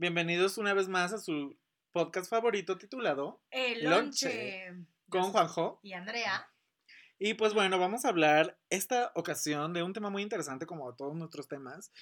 Bienvenidos una vez más a su podcast favorito titulado El Lonche. con Juanjo. Y Andrea. Y pues bueno, vamos a hablar esta ocasión de un tema muy interesante como todos nuestros temas.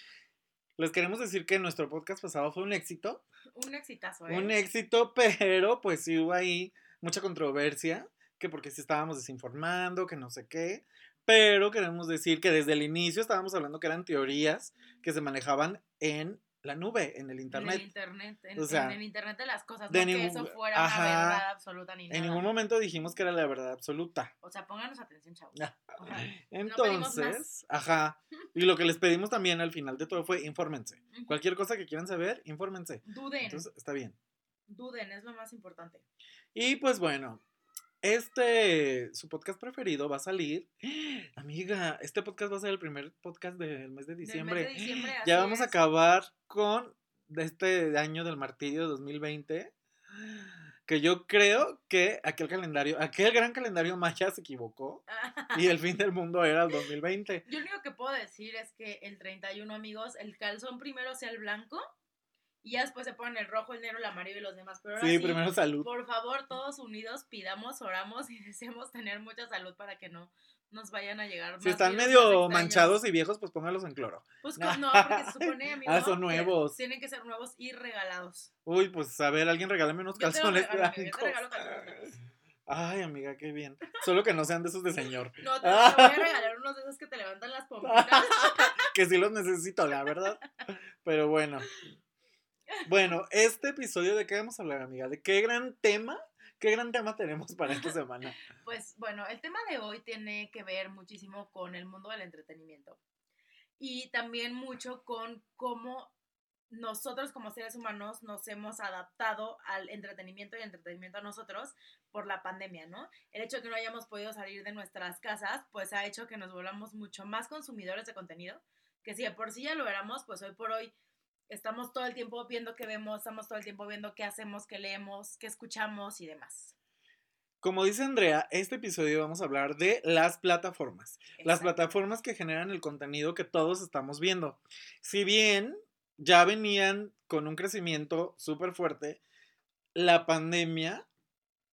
Les queremos decir que nuestro podcast pasado fue un éxito. Un exitazo, ¿eh? Un éxito, pero pues sí hubo ahí mucha controversia, que porque sí estábamos desinformando, que no sé qué. Pero queremos decir que desde el inicio estábamos hablando que eran teorías que se manejaban en la nube, en el En internet. el internet. En, O sea, en el internet de las cosas. de no que ningún- eso fuera ajá. una verdad absoluta ni nada. En ningún momento dijimos que era la verdad absoluta. O sea, pónganos atención, chavos. Ah. Entonces, ajá. Y lo que les pedimos también al final de todo fue infórmense. Cualquier cosa que quieran saber, infórmense. Duden. Entonces, está bien. Duden, es lo más importante. Y pues bueno, este, su podcast preferido va a salir. Amiga, este podcast va a ser el primer podcast del mes de Del mes diciembre. de diciembre, ya vamos a acabar con este año del martillo 2020. Que yo creo que aquel calendario, aquel gran calendario maya se equivocó y el fin del mundo era el 2020. Yo lo único que puedo decir es que el 31, amigos, el calzón primero sea el blanco y ya después se ponen el rojo, el negro, el amarillo y los demás. Pero ahora Sí, sí, primero salud. por favor, todos unidos, pidamos, oramos y deseamos tener mucha salud para que no nos vayan a llegar más Si están virus medio manchados y viejos, pues póngalos en cloro. Pues no, porque se supone, amigo, Ah, son que nuevos. Tienen que ser nuevos y regalados. Uy, pues a ver, alguien regálame unos Yo te lo calzones regalo, amigo, yo te blancos. regalo calzones blancos. Ay, amiga, qué bien. Solo que no sean de esos de señor. No, te, te voy a regalar unos de esos que te levantan las pompitas. que sí los necesito, la verdad. Pero bueno. Bueno, este episodio de qué vamos a hablar, amiga? ¿De qué gran tema? ¿Qué gran tema tenemos para esta semana? Pues bueno, el tema de hoy tiene que ver muchísimo con el mundo del entretenimiento y también mucho con cómo nosotros como seres humanos nos hemos adaptado al entretenimiento y entretenimiento a nosotros por la pandemia, ¿no? El hecho de que no hayamos podido salir de nuestras casas, pues ha hecho que nos volvamos mucho más consumidores de contenido, que si de por sí ya lo éramos, pues hoy por hoy estamos todo el tiempo viendo qué vemos, estamos todo el tiempo viendo qué hacemos, qué leemos, qué escuchamos y demás. Como dice Andrea, este episodio vamos a hablar de las plataformas. Las plataformas que generan el contenido que todos estamos viendo. Si bien ya venían con un crecimiento súper fuerte, la pandemia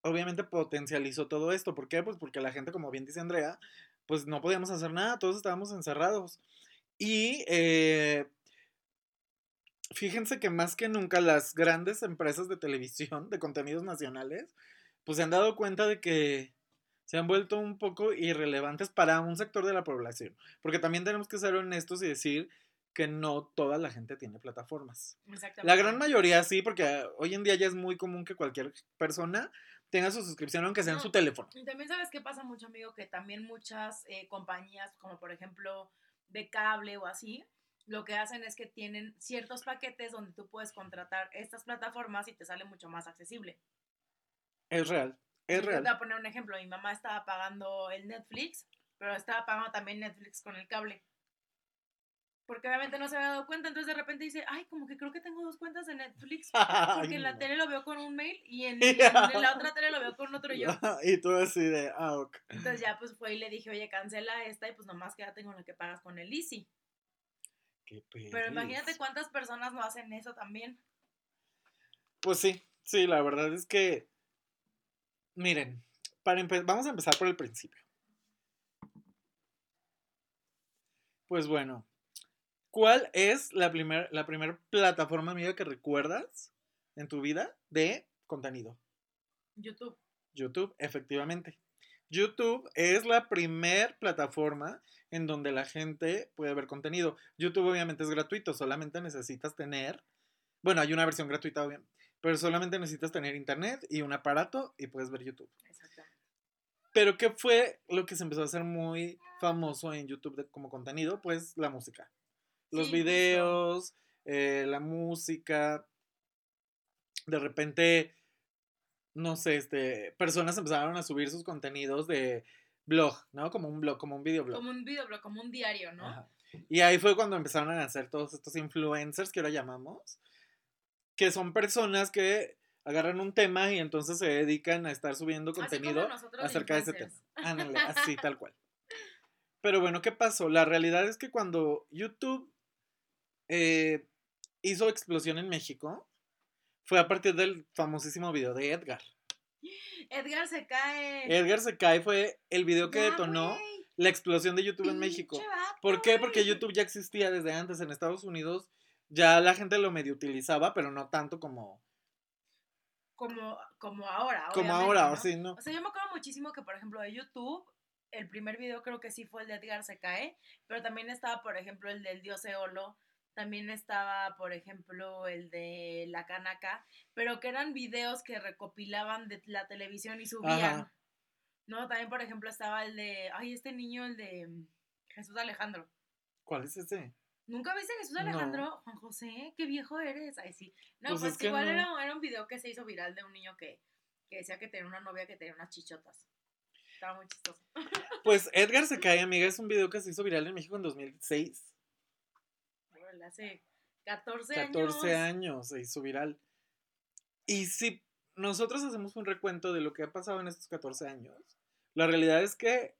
obviamente potencializó todo esto. ¿Por qué? Pues porque la gente, como bien dice Andrea, pues no podíamos hacer nada, todos estábamos encerrados. Y eh, fíjense que más que nunca las grandes empresas de televisión, de contenidos nacionales, pues se han dado cuenta de que se han vuelto un poco irrelevantes para un sector de la población. Porque también tenemos que ser honestos y decir que no toda la gente tiene plataformas. Exactamente. La gran mayoría sí, porque hoy en día ya es muy común que cualquier persona tenga su suscripción, aunque sea en su teléfono. Y también sabes qué pasa mucho, amigo, que también muchas eh, compañías, como por ejemplo de cable o así, lo que hacen es que tienen ciertos paquetes donde tú puedes contratar estas plataformas y te sale mucho más accesible. Es real, es Yo real. Te voy a poner un ejemplo. Mi mamá estaba pagando el Netflix, pero estaba pagando también Netflix con el cable. Porque obviamente no se había dado cuenta, entonces de repente dice, ay, como que creo que tengo dos cuentas de Netflix. Porque en la no. tele lo veo con un mail y en, y en la otra tele lo veo con otro yo. y tú así de, ah, ok. Entonces ya pues fue y le dije, oye, cancela esta y pues nomás quédate con la que pagas con el Easy. Qué Pero imagínate cuántas personas no hacen eso también. Pues sí, sí, la verdad es que, miren, para vamos a empezar por el principio. Pues bueno, ¿cuál es la primera la primer plataforma amiga que recuerdas en tu vida de contenido? YouTube. YouTube, efectivamente. YouTube es la primer plataforma en donde la gente puede ver contenido. YouTube obviamente es gratuito, solamente necesitas tener, bueno, hay una versión gratuita, obviamente, pero solamente necesitas tener internet y un aparato y puedes ver YouTube. Exactamente. Pero ¿qué fue lo que se empezó a hacer muy famoso en YouTube de- como contenido? Pues la música. Los Sí, videos, eh, la música. De repente, no sé, este, personas empezaron a subir sus contenidos de blog, ¿no? Como un blog, como un videoblog. Como un videoblog, como un diario, ¿no? Ajá. Y ahí fue cuando empezaron a nacer todos estos influencers que ahora llamamos, que son personas que agarran un tema y entonces se dedican a estar subiendo contenido acerca de ese tema. Ándale, así tal cual. Pero bueno, ¿qué pasó? La realidad es que cuando YouTube eh, hizo explosión en México, fue a partir del famosísimo video de Edgar. Edgar se cae. Edgar se cae fue el video que Ya, detonó la explosión de YouTube en México. vato, ¿Por qué? Porque YouTube ya existía desde antes en Estados Unidos. Ya la gente lo medio utilizaba, pero no tanto como, Como, como ahora. como ahora, ¿no? o sí, ¿no? O sea, yo me acuerdo muchísimo que, por ejemplo, de YouTube, el primer video creo que sí fue el de Edgar se cae, pero también estaba, por ejemplo, el del dios Eolo, también estaba, por ejemplo, el de la canaca, pero que eran videos que recopilaban de la televisión y subían. Ajá. No, también, por ejemplo, estaba el de, ay, este niño, el de Jesús Alejandro. ¿Cuál es ese? ¿Nunca viste a Jesús No. Alejandro? Juan José, qué viejo eres. Ay, sí. No, Pues pues, es que igual no. era, era un video que se hizo viral de un niño que, que decía que tenía una novia que tenía unas chichotas. Estaba muy chistoso. Pues Edgar se cae, amiga, es un video que se hizo viral en México en 2006. Hace 14, 14 años. años se hizo viral. Y si nosotros hacemos un recuento de lo que ha pasado en estos 14 años, la realidad es que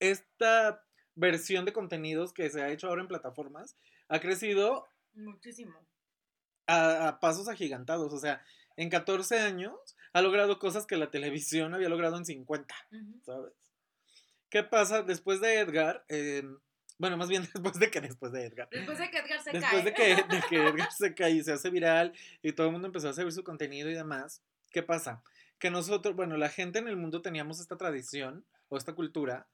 esta versión de contenidos que se ha hecho ahora en plataformas ha crecido Muchísimo. a, a pasos agigantados. O sea, en 14 años ha logrado cosas que la televisión había logrado en 50, Ujú. ¿sabes? ¿Qué pasa después de Edgar? Eh, bueno, más bien después de que después de Edgar. Después de que Edgar se Después cae. de que, de que Edgar se cae y se hace viral y todo el mundo empezó a hacer su contenido y demás, ¿qué pasa? Que nosotros, bueno, la gente en el mundo teníamos esta tradición o esta cultura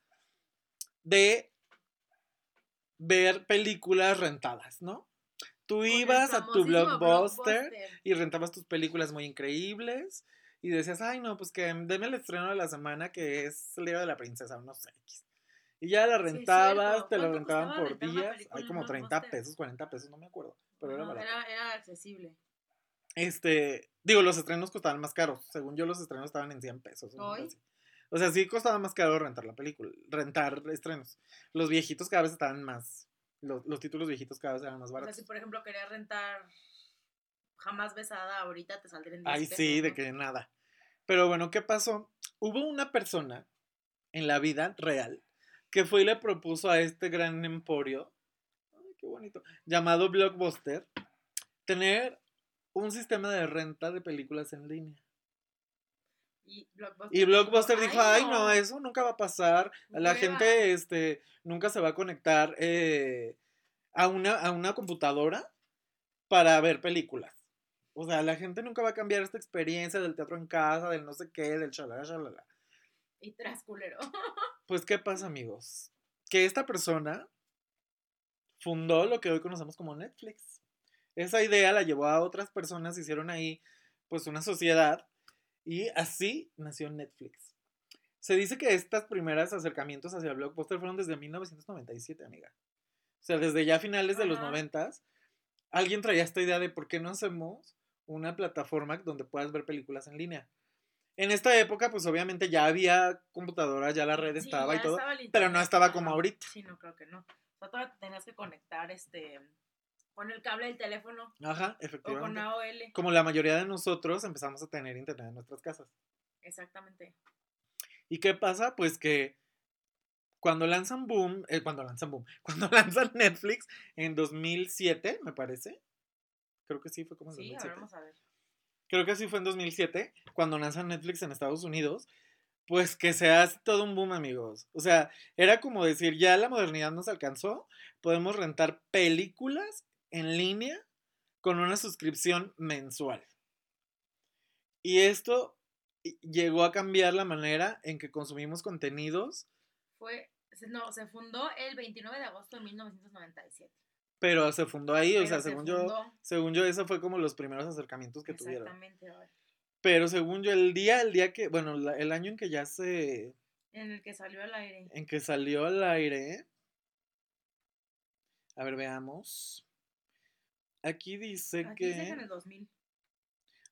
de ver películas rentadas, ¿no? Tú ibas a tu blockbuster y rentabas tus películas muy increíbles y decías, ay, no, pues que deme el estreno de la semana que es el día de la princesa, no sé. X". Y ya la rentabas, te la ¿Cuánto rentaban por días, hay como 30 Blockbuster? pesos, 40 pesos, no me acuerdo, pero era barato. era, era accesible. Este, digo, los estrenos costaban más caros, según yo los estrenos estaban en 100 pesos. ¿Hoy? O sea, sí costaba más caro rentar la película, rentar estrenos. Los viejitos cada vez estaban más, los, los títulos viejitos cada vez eran más O sea, baratos. si por ejemplo querías rentar Jamás Besada, ahorita te saldrían 10 Ay, pesos, sí, de que nada. Pero bueno, ¿qué pasó? Hubo una persona en la vida real que fue y le propuso a este gran emporio, ay, qué bonito, llamado Blockbuster, tener un sistema de renta de películas en línea. Y Blockbuster, Y Blockbuster dijo, ay, no, eso nunca va a pasar. La Hueva". gente este, nunca se va a conectar eh, a, una, a una computadora para ver películas. O sea, la gente nunca va a cambiar esta experiencia del teatro en casa, del no sé qué, del chalala, chalala. Y tras culero. Pues, ¿qué pasa, amigos? Que esta persona fundó lo que hoy conocemos como Netflix. Esa idea la llevó a otras personas, hicieron ahí, pues, una sociedad y así nació Netflix. Se dice que estos primeros acercamientos hacia el blockbuster fueron desde 1997, amiga. O sea, desde ya finales de los Ajá. 90 alguien traía esta idea de por qué no hacemos una plataforma donde puedas ver películas en línea. En esta época, pues obviamente ya había computadoras, ya la red Sí, estaba y todo, estaba pero no estaba como ahorita. Sí, no creo que no. O sea, todavía te tenías que conectar este con el cable del teléfono Ajá, o con efectivamente. AOL. Como la mayoría de nosotros empezamos a tener internet en nuestras casas. Exactamente. ¿Y qué pasa? Pues que cuando lanzan Boom, eh, cuando lanzan Boom, cuando lanzan Netflix en 2007, me parece. Creo que sí, fue como en Sí, a 2007. ver, vamos a ver. Creo que sí fue en 2007, cuando lanzan Netflix en Estados Unidos. Pues que se hace todo un boom, amigos. O sea, era como decir, ya la modernidad nos alcanzó, podemos rentar películas en línea con una suscripción mensual. Y esto llegó a cambiar la manera en que consumimos contenidos, Fue no, se fundó el 29 de agosto de 1997. Pero se fundó ahí, o sea, se según yo, según yo, eso fue como los primeros acercamientos que tuvieron. Exactamente, a ver, Pero según yo, el día, el día que, bueno, la- el año en que ya se, en el que salió al aire. en que salió al aire. A ver, veamos. Aquí dice Aquí dice que en que. el 2000.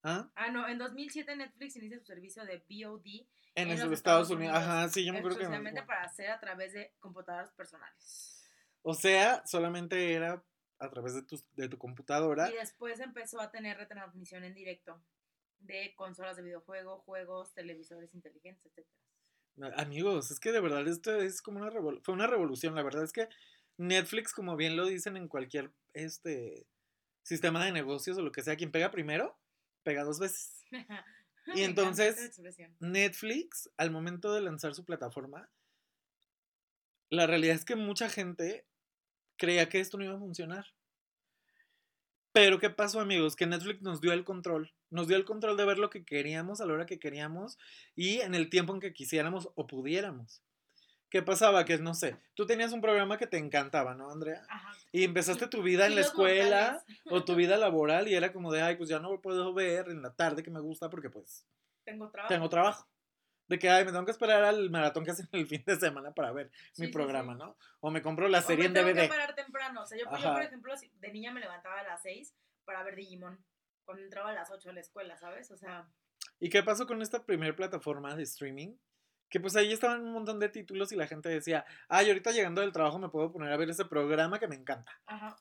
¿Ah? Ah, no, en 2007 Netflix inicia su servicio de VOD En, En los los Estados Estados Unidos. Unidos, Ajá, sí, yo me acuerdo que. exclusivamente para hacer a través de computadoras personales. O sea, solamente era a través de tu, de tu computadora. Y después empezó a tener retransmisión en directo de consolas de videojuego, juegos, televisores inteligentes, etc. Amigos, es que de verdad esto es como una revol- fue una revolución. La verdad es que Netflix, como bien lo dicen en cualquier este sistema de negocios o lo que sea, quien pega primero pega dos veces. Y entonces. Netflix, al momento de lanzar su plataforma, la realidad es que mucha gente creía que esto no iba a funcionar. Pero ¿qué pasó, amigos? Que Netflix nos dio el control. Nos dio el control de ver lo que queríamos a la hora que queríamos y en el tiempo en que quisiéramos o pudiéramos. ¿Qué pasaba? Que no sé, tú tenías un programa que te encantaba, ¿no, Andrea? Ajá. Y empezaste tu vida en la escuela mortales. o tu vida laboral y era como de, ay, pues ya no lo puedo ver en la tarde que me gusta porque pues Tengo trabajo. tengo trabajo. De que, ay, me tengo que esperar al maratón que hacen el fin de semana para ver Sí, mi sí, programa, sí. ¿no? O me compro la O serie me en tengo DVD. que parar temprano. O sea, yo, yo, por ejemplo, de niña me levantaba a las 6 para ver Digimon. Cuando entraba a las 8 a la escuela, ¿sabes? O sea, ¿Y qué pasó con esta primera plataforma de streaming? Que pues ahí estaban un montón de títulos y la gente decía, ay, ahorita llegando del trabajo me puedo poner a ver ese programa que me encanta. ajá.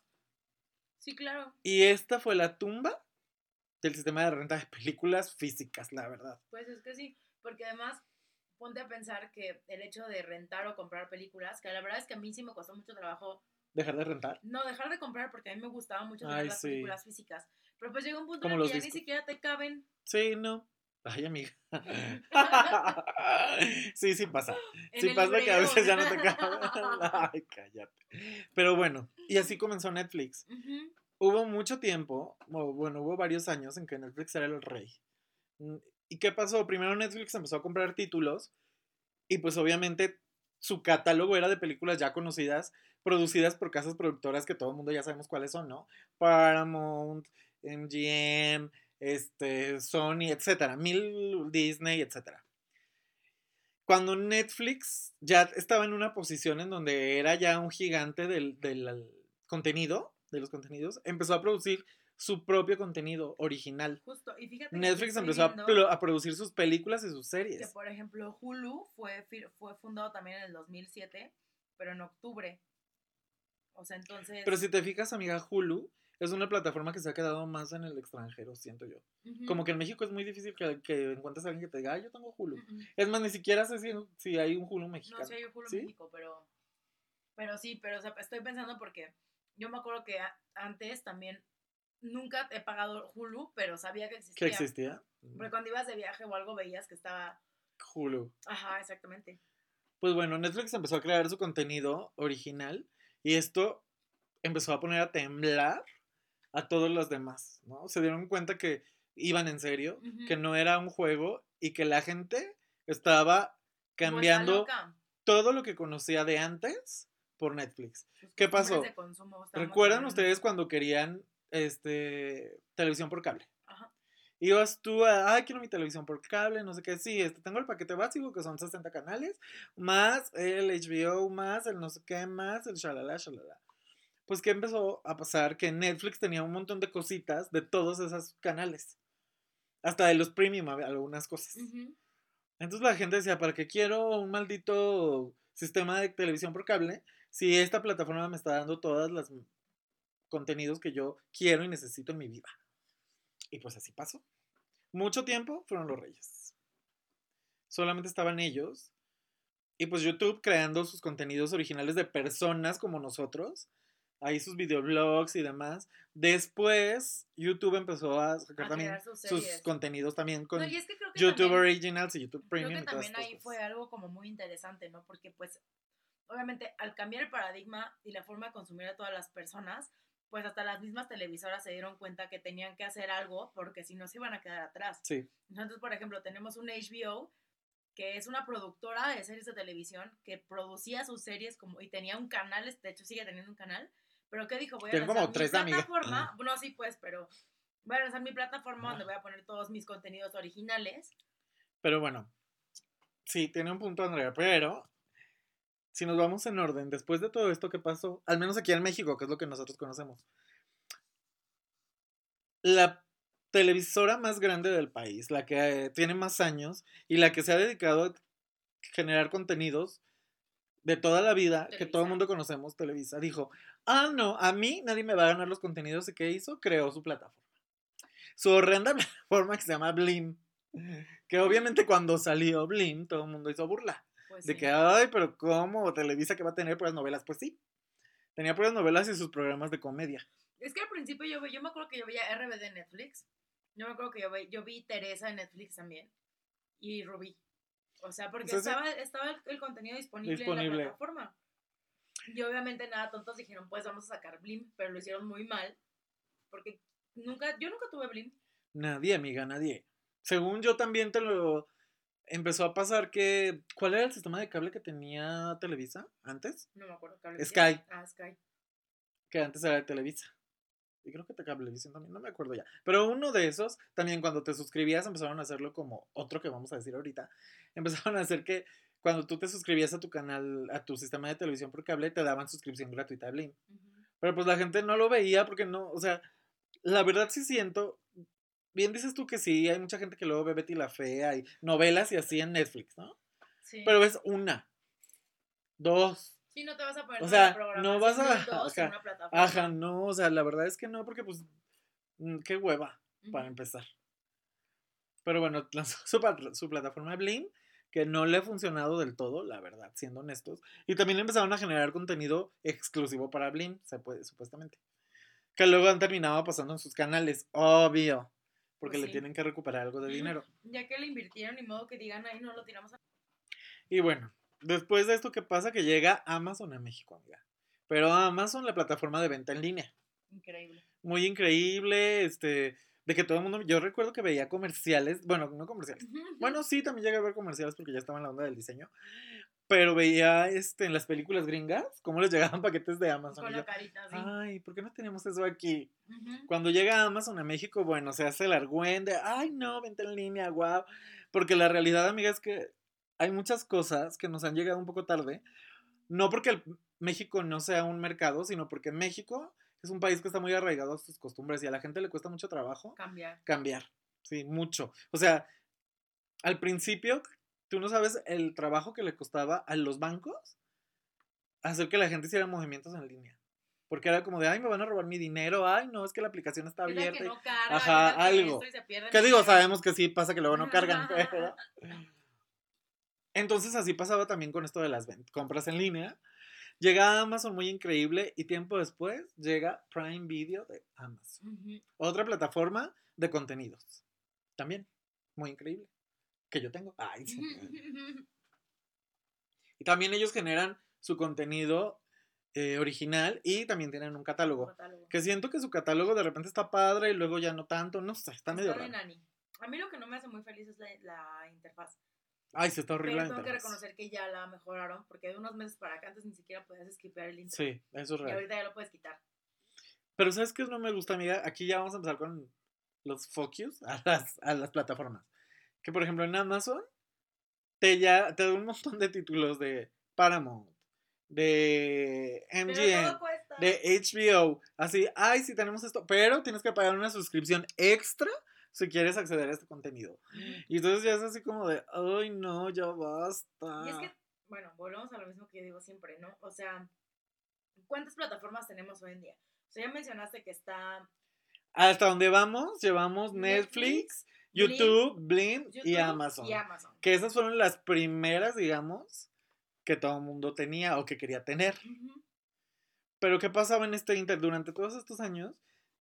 Sí, claro. Y esta fue la tumba del sistema de renta de películas físicas, la verdad. Pues es que sí. Porque además, ponte a pensar que el hecho de rentar o comprar películas, que la verdad es que a mí sí me costó mucho trabajo Dejar de rentar. no dejar de comprar porque a mí me gustaba mucho tener Ay, las sí. películas físicas. Pero pues llega un punto en el que ya ni siquiera te caben. Sí, no. Ay, amiga. sí, sí pasa. Sí pasa que a veces ya no te cabe. Ay, cállate. Pero bueno, y así comenzó Netflix. Hubo mucho tiempo, bueno, hubo varios años en que Netflix era el rey. ¿Y qué pasó? Primero Netflix empezó a comprar títulos y pues obviamente su catálogo era de películas ya conocidas, producidas por casas productoras que todo el mundo ya sabemos cuáles son, ¿no? Paramount, MGM, este, Sony, etcétera, mil Disney, etcétera. Cuando Netflix ya estaba en una posición en donde era ya un gigante del, del contenido, de los contenidos, empezó a producir su propio contenido original. Justo. Y fíjate que Netflix empezó a, producir sus películas y sus que, series. por ejemplo, Hulu fue, fue fundado también en el 2007, pero en octubre. O sea, entonces... Pero si te fijas, amiga, Hulu es una plataforma que se ha quedado más en el extranjero, siento yo. Como que en México es muy difícil que, que encuentres a alguien que te diga, "Ah, yo tengo Hulu. Es más, ni siquiera sé si, si hay un Hulu mexicano. No sé, yo Hulu ¿Sí? México, pero... Pero sí, pero o sea, estoy pensando porque yo me acuerdo que antes también nunca he pagado Hulu, pero sabía que ¿Que existía. existía? Porque cuando ibas de viaje o algo veías que estaba... Hulu. Ajá, exactamente. Pues bueno, Netflix empezó a crear su contenido original y esto empezó a poner a temblar a todos los demás, ¿no? Se dieron cuenta que iban en serio, que no era un juego y que la gente estaba cambiando todo lo que conocía de antes por Netflix. Sus ¿Qué pasó? consumo ¿Recuerdan ustedes cuando querían este televisión por cable? Ajá. Ibas tú a, ay, quiero mi televisión por cable, no sé qué, sí, este, tengo el paquete básico que son 60 canales, más el HBO, más el no sé qué, más el shalala, shalala. Pues, ¿qué empezó a pasar? Que Netflix tenía un montón de cositas de todos esos canales. Hasta de los premium, algunas cosas. Entonces la gente decía, ¿para qué quiero un maldito sistema de televisión por cable si esta plataforma me está dando todos los contenidos que yo quiero y necesito en mi vida? Y pues así pasó. Mucho tiempo fueron los reyes. Solamente estaban ellos. Y pues YouTube creando sus contenidos originales de personas como nosotros. Ahí sus videoblogs y demás. Después YouTube empezó a sacar A también sus sus contenidos también con No, es que creo que YouTube también- Originals y YouTube Creo Premium que y todas también ahí cosas. fue algo como muy interesante, ¿no? Porque pues, obviamente, al cambiar el paradigma y la forma de consumir a todas las personas, pues hasta las mismas televisoras se dieron cuenta que tenían que hacer algo porque si no se iban a quedar atrás. Sí, Entonces, por ejemplo, tenemos un HBO que es una productora de series de televisión que producía sus series como y tenía un canal, de hecho sigue teniendo un canal, pero ¿qué dijo? Voy a como lanzar tres, mi amiga. plataforma, bueno, sí pues, pero voy a lanzar mi plataforma donde voy a poner todos mis contenidos originales. pero bueno. Sí, tiene un punto, Andrea. Pero, si nos vamos en orden, después de todo esto que pasó, al menos aquí en México, que es lo que nosotros conocemos, la televisora más grande del país, la que eh, tiene más años y la que se ha dedicado a generar contenidos de toda la vida, que todo el mundo conocemos, Televisa, dijo, ah, no, a mí nadie me va a ganar los contenidos. ¿Y qué hizo? Creó su plataforma. Su horrenda plataforma que se llama Blim. Que obviamente cuando salió Blim, todo el mundo hizo burla. Pues, De sí. que, ay, pero ¿cómo? Televisa que va a tener puras novelas. Pues sí. Tenía puras novelas y sus programas de comedia. Es que al principio yo, yo me acuerdo que yo veía RBD en Netflix. Yo me acuerdo que yo, vi- yo vi Teresa en Netflix también. Y Rubí. O sea, porque Entonces- estaba, estaba el, el contenido disponible, en Disponible. la plataforma. Y obviamente nada, tontos dijeron, pues vamos a sacar Blim, pero lo hicieron muy mal. Porque nunca, yo nunca tuve Blim. Nadie, amiga, nadie. Según yo también te lo empezó a pasar que. ¿Cuál era el sistema de cable que tenía Televisa antes? No me acuerdo. Cablevisión. Sky. Ah, Sky. Que antes era de Televisa. Y creo que te Cablevisión también, no me acuerdo ya. Pero uno de esos, también cuando te suscribías, empezaron a hacerlo como otro que vamos a decir ahorita. Empezaron a hacer que cuando tú te suscribías a tu canal, a tu sistema de televisión por cable, te daban suscripción gratuita a Blim. Pero pues la gente no lo veía porque no, o sea, la verdad sí siento, bien dices tú que sí, hay mucha gente que luego ve Betty la Fea y novelas y así en Netflix, ¿no? Sí. Pero ves una, dos, Sí, no te vas a poner O sea, no vas a- dos en ajá, una plataforma. ajá, no, o sea, la verdad es que no, porque pues, mm, qué hueva, para empezar. Pero bueno, lanzó su, plataforma Blim, que no le ha funcionado del todo, la verdad, siendo honestos. Y también empezaron a generar contenido exclusivo para Blim, se puede, supuestamente. Que luego han terminado pasando en sus canales, obvio. Porque Pues le sí. tienen que recuperar algo de dinero. Ya que le invirtieron, ni modo que digan, ahí no lo tiramos a... Y bueno, después de esto, ¿qué pasa? Que llega Amazon a México, amiga. Pero Amazon, la plataforma de venta en línea. Increíble. Muy increíble, este, de que todo el mundo, yo recuerdo que veía comerciales, bueno, no comerciales. Bueno, sí, también llegué a ver comerciales porque ya estaba en la onda del diseño. Pero veía este, en las películas gringas cómo les llegaban paquetes de Amazon. Con yo, la carita así. Ay, ¿por qué no tenemos eso aquí? Ujú. Cuando llega Amazon a México, bueno, se hace el argüende, ay no, venta en línea, guau. Porque la realidad, amiga, es que hay muchas cosas que nos han llegado un poco tarde. No porque el México no sea un mercado, sino porque México es un país que está muy arraigado a sus costumbres y a la gente le cuesta mucho trabajo Cambiar. cambiar. Sí, mucho. O sea, al principio, tú no sabes el trabajo que le costaba a los bancos hacer que la gente hiciera movimientos en línea. Porque era como de, ay, me van a robar mi dinero, ay, no, es que la aplicación está ¿Qué tal abierta. que y- no carga? Ajá, ¿Qué tal que algo. Que digo, sabemos que sí pasa que luego no cargan, pero... Entonces así pasaba también con esto de las compras en línea. Llega Amazon muy increíble y tiempo después llega Prime Video de Amazon. Otra plataforma de contenidos. También muy increíble. Que yo tengo. Ay, sí. Y también ellos generan su contenido eh, original y también tienen un catálogo. Catálogo. Que siento que su catálogo de repente está padre y luego ya no tanto. No sé, está medio Está raro. nani. A mí lo que no me hace muy feliz es la, la interfaz. Ay, sí, está horrible. Pero tengo que reconocer que ya la mejoraron, porque de unos meses para acá antes ni siquiera podías skipear el intro. Sí, eso es Y real. ahorita ya lo puedes quitar. Pero ¿sabes qué no me gusta, amiga? Aquí ya vamos a empezar con los focus a las, a las plataformas. Que por ejemplo en Amazon te ya te da un montón de títulos de Paramount, de MGM, de HBO. Así, ay, sí tenemos esto, pero tienes que pagar una suscripción extra si quieres acceder a este contenido. Y entonces ya es así como de, ay, no, ya basta. Y es que, bueno, volvemos a lo mismo que yo digo siempre, ¿no? O sea, ¿cuántas plataformas tenemos hoy en día? O sea, ya mencionaste que está Hasta donde vamos, llevamos Netflix, Netflix, YouTube, Blim y Amazon. Y Amazon. Que esas fueron las primeras, digamos, que todo el mundo tenía o que quería tener. Pero ¿qué pasaba en este Inter? Durante todos estos años,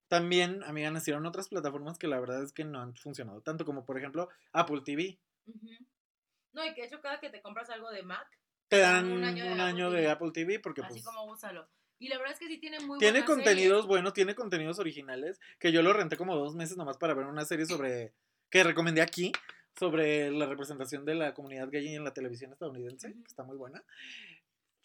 también, amiga, nacieron otras plataformas que la verdad es que no han funcionado tanto, como por ejemplo Apple TV. No, y que de hecho cada que te compras algo de Mac, Te dan un año de Apple TV. Apple TV porque así pues como úsalo. Y la verdad es que sí tiene muy tiene contenidos series. buenos, tiene contenidos originales, que yo lo renté como dos meses nomás para ver una serie sobre, que recomendé aquí, sobre la representación de la comunidad gay en la televisión estadounidense, que está muy buena.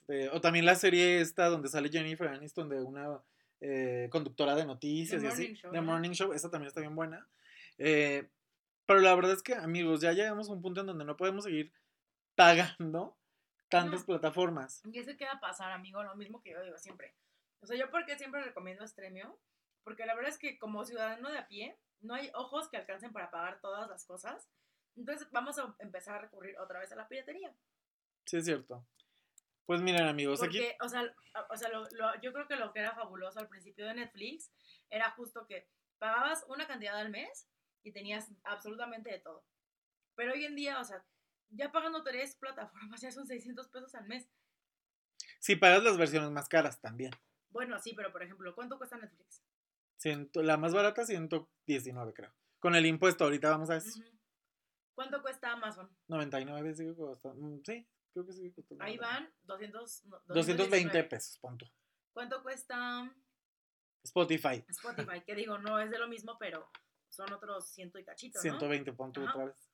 Eh, o también la serie esta donde sale Jennifer Aniston de una eh, conductora de noticias The y así. Morning Show, The. Morning Show, esa también está bien buena. Eh, pero la verdad es que, amigos, ya llegamos a un punto en donde no podemos seguir pagando tantas No. plataformas. Y eso queda pasar, amigo, lo mismo que yo digo siempre. O sea, yo porque siempre recomiendo Stremio, porque la verdad es que como ciudadano de a pie, no hay ojos que alcancen para pagar todas las cosas. Entonces vamos a empezar a recurrir otra vez a la piratería. Sí, es cierto. Pues miren, amigos, aquí o sea, o sea lo- lo- yo creo que lo que era fabuloso al principio de Netflix era justo que pagabas una cantidad al mes y tenías absolutamente de todo. Pero hoy en día, o sea, ya pagando tres plataformas ya son 600 pesos al mes. Si pagas las versiones más caras también. Bueno, sí, pero por ejemplo, ¿cuánto cuesta Netflix? Ciento- la más barata, 119, creo. Con el impuesto, ahorita vamos a eso. ¿Cuánto cuesta Amazon? 99 sigue costando. mm, Sí, creo que sigue costando. Ahí 99. van 200, no, 220 219. pesos, punto. ¿Cuánto cuesta Spotify, Spotify? que digo, no es de lo mismo, pero son otros ciento y cachito, ¿no? 120, punto Ajá. otra vez.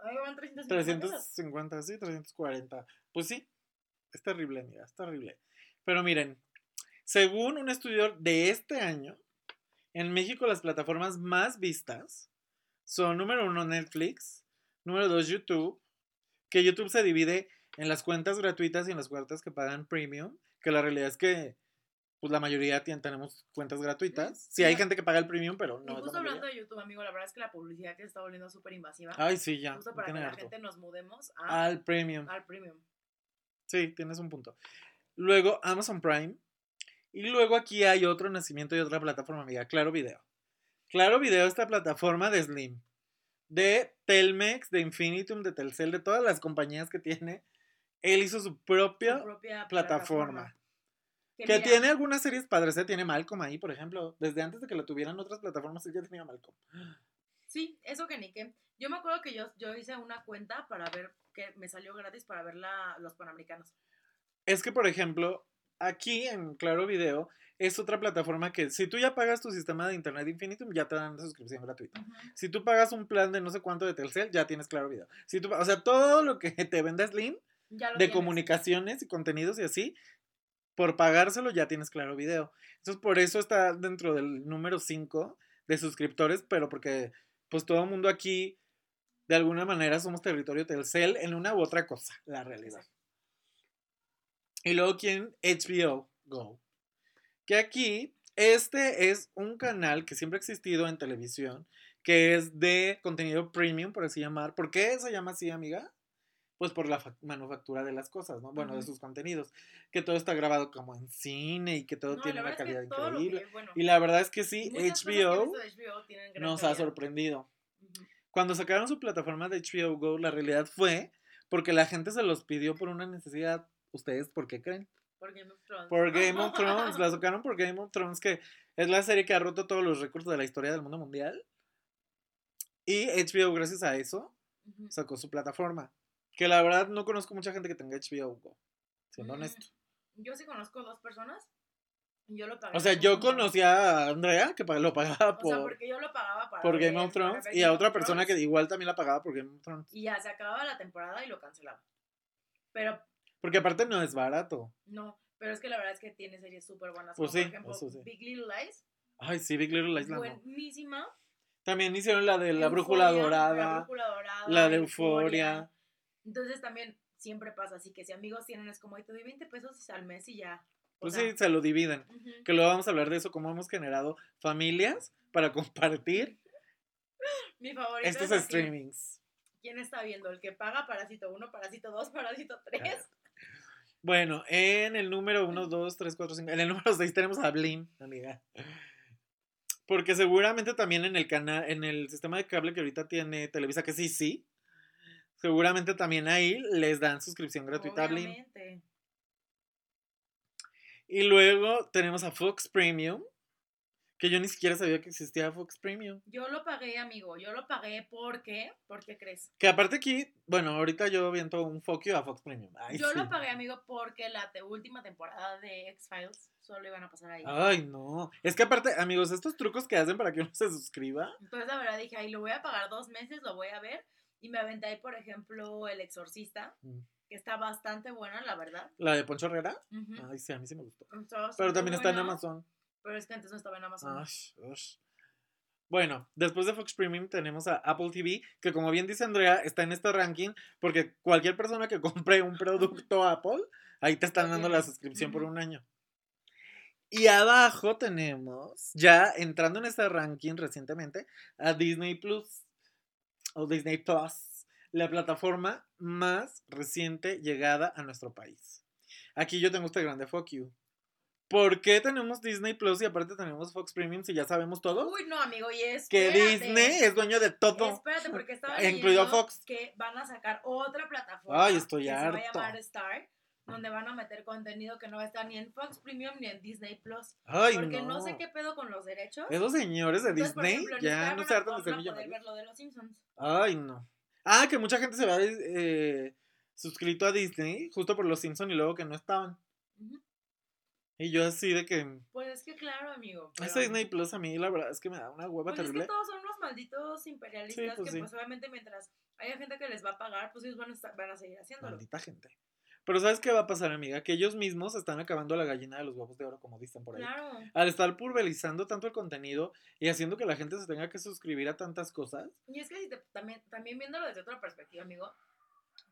Ahí van 350 pesos. 350, sí, 340. Pues sí, es terrible, amiga, es terrible. Pero miren, según un estudio de este año, en México las plataformas más vistas son número uno Netflix, número dos YouTube, que YouTube se divide en las cuentas gratuitas y en las cuentas que pagan premium, que la realidad es que pues la mayoría tenemos cuentas gratuitas. Sí hay gente que paga el premium, pero no justo hablando de YouTube, amigo, la verdad es que la publicidad que se está volviendo súper invasiva. Ay, sí, ya. justo para que la gente nos mudemos a- Al premium. al premium. Sí, tienes un punto. Luego Amazon Prime. Y luego aquí hay otro nacimiento y otra plataforma, amiga, Claro Video. Claro Video, esta plataforma de Slim. De Telmex, de Infinitum, de Telcel, de todas las compañías que tiene. Él hizo su propia su propia plataforma. Que tiene algunas series padres, ¿eh? tiene Malcolm ahí, por ejemplo. Desde antes de que lo tuvieran otras plataformas, él ya tenía Malcolm. Sí, eso que ni que. Yo me acuerdo que yo, yo hice una cuenta para ver que me salió gratis para ver la, los panamericanos. Es que, por ejemplo, aquí en Claro Video es otra plataforma que si tú ya pagas tu sistema de internet Infinitum, ya te dan una suscripción gratuita. Si tú pagas un plan de no sé cuánto de Telcel, ya tienes Claro Video. Si tú, o sea, todo lo que te venda Slim de tienes. comunicaciones y contenidos y así, por pagárselo ya tienes Claro Video. Entonces, por eso está dentro del número 5 de suscriptores, pero porque pues todo el mundo aquí de alguna manera somos territorio Telcel en una u otra cosa, la realidad. Y luego aquí en HBO Go. Que aquí, este es un canal que siempre ha existido en televisión, que es de contenido premium, por así llamar. ¿Por qué se llama así, amiga? Pues por la fa- manufactura de las cosas, ¿no? Bueno, de sus contenidos. Que todo está grabado como en cine y que todo No, tiene una calidad que- increíble. bueno, Y la verdad es que sí, que HBO nos ha sorprendido. Cuando sacaron su plataforma de HBO Go, la realidad fue porque la gente se los pidió por una necesidad. ¿Ustedes por qué creen? Por Game of Thrones. Por Game of Thrones. La sacaron por Game of Thrones, que es la serie que ha roto todos los récords de la historia del mundo mundial. Y HBO, gracias a eso, sacó su plataforma. Que la verdad no conozco mucha gente que tenga HBO Go, siendo Mm, honesto. Yo sí conozco dos personas. Yo lo. O sea, yo como- conocí a Andrea, que lo pagaba O sea, por, porque yo lo pagaba para. por Game of Thrones y a otra persona que igual también la pagaba por Game of Thrones. Y ya se acababa la temporada y lo cancelaba. Pero Porque aparte no es barato. no. Pero es que la verdad es que tiene series súper buenas. Pues como sí, por ejemplo, sí. Big Little Lies. Ay, sí, Big Little Lies. Buenísima. También hicieron la de la Euforia, brújula La dorada, brújula dorada. la de Euforia. Entonces también siempre pasa así que si amigos tienen es como, ay, te doy 20 pesos al mes y ya. O Pues sea, sí, se lo dividen. Que luego vamos a hablar de eso, cómo hemos generado familias para compartir Mi favorito estos es streamings. ¿Quién está viendo? ¿El que paga Parásito 1, Parásito 2, Parásito 3? Bueno, en el número 1, 2, 3, 4, 5. En el número 6 tenemos a Blim, amiga. Porque seguramente también en el canal, en el sistema de cable que ahorita tiene Televisa, que sí, sí. Seguramente también ahí les dan suscripción gratuita a Blim. Obviamente. Y luego tenemos a Fox Premium. Que yo ni siquiera sabía que existía Fox Premium. Yo lo pagué, amigo. Yo lo pagué porque, ¿por qué crees? Que aparte aquí, bueno, ahorita yo viento un foquio a Fox Premium. Ay, yo sí. lo pagué, amigo, porque la te- última temporada de X-Files solo iban a pasar ahí. Ay, no. Es que aparte, amigos, estos trucos que hacen para que uno se suscriba. Entonces, la verdad, dije, ahí lo voy a pagar dos meses, lo voy a ver. Y me aventé ahí, por ejemplo, El Exorcista, Mm. que está bastante buena, la verdad. La de Poncho Herrera. Ay, sí, a mí sí me gustó. Pero también está en Amazon. Pero es que antes no estaba en Amazon. Ush. Bueno, después de Fox Premium tenemos a Apple TV, que como bien dice Andrea, está en este ranking porque cualquier persona que compre un producto Apple, ahí te están dando la suscripción por un año. Y abajo tenemos, ya entrando en este ranking recientemente, a Disney Plus o Disney Plus, la plataforma más reciente llegada a nuestro país. Aquí yo tengo este grande fuck you. ¿Por qué tenemos Disney Plus y aparte tenemos Fox Premium si ya sabemos todo? Uy, no, amigo, y es que Disney es dueño de todo. Espérate, porque estaba Incluido Fox. que van a sacar otra plataforma Ay, estoy que harto. se va a llamar Star, donde van a meter contenido que no va a estar ni en Fox Premium ni en Disney Plus. Ay, porque no. no. sé qué pedo con los derechos. Esos señores de Entonces, Disney ejemplo, ya no se hartan de ser van a poder millonarios. ver lo de los Simpsons. Ay, no. Ah, que mucha gente se va eh, suscrito a Disney justo por los Simpsons y luego que no estaban. Ujú. Y yo así de que Pues es que claro, amigo. pero- ese Disney Plus a mí la verdad es que me da una hueva Pues es terrible. que todos son unos malditos imperialistas pues que sí. pues obviamente mientras haya gente que les va a pagar, pues ellos van a, estar- van a seguir haciéndolo. Maldita gente. Pero ¿sabes qué va a pasar, amiga? Que ellos mismos están acabando la gallina de los huevos de oro, como dicen por ahí. Claro. Al estar pulverizando tanto el contenido y haciendo que la gente se tenga que suscribir a tantas cosas. Y es que si te- también, también viéndolo desde otra perspectiva, amigo,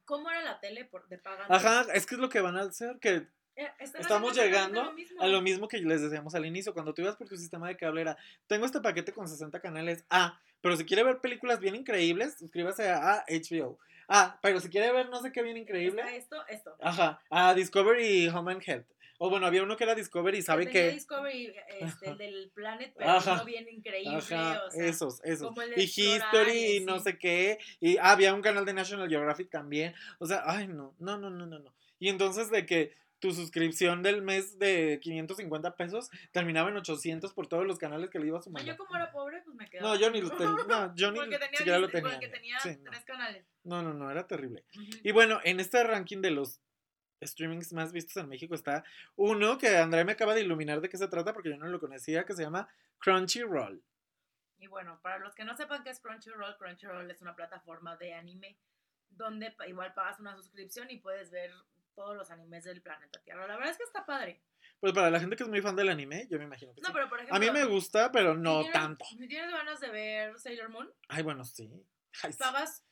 ¿cómo era la tele por, de paga? Ajá, es que es lo que van a hacer, que estamos haciendo llegando a lo mismo que les decíamos al inicio, cuando tú ibas por tu sistema de cable era, tengo este paquete con 60 canales, ah, pero si quiere ver películas bien increíbles, suscríbase a, HBO. Ah, pero si quiere ver no sé qué bien increíble, esto, esto. ajá, a Discovery Home and Health. O bueno, había uno que era Discovery y sabe que... Discovery, este, el del Planet, pero Ajá. no bien increíble, Ajá, o sea, esos, esos. como el de Y History y no sé qué. Y ah, había un canal de National Geographic también. O sea, ay, no, no, no, no, no, no. Y entonces de que tu suscripción del mes de 550 pesos terminaba en 800 por todos los canales que le ibas No, sumando. yo como era pobre, pues me quedaba. No, yo ni lo ten- no, yo ni porque tenía, siquiera lo tenía. porque tenía Sí, no. tres canales. no, no, no, era terrible. Y bueno, en este ranking de los streamings más vistos en México está uno que Andrea me acaba de iluminar de qué se trata porque yo no lo conocía, que se llama Crunchyroll. Y bueno, para los que no sepan qué es Crunchyroll, Crunchyroll es una plataforma de anime donde igual pagas una suscripción y puedes ver todos los animes del planeta Tierra. La verdad es que está padre. Pues para la gente que es muy fan del anime, yo me imagino que No, sí. pero por ejemplo, A mí me gusta, pero no tienes- tanto. Si tienes ganas de ver Sailor Moon, Ay, bueno, sí. Ay, sí. pagas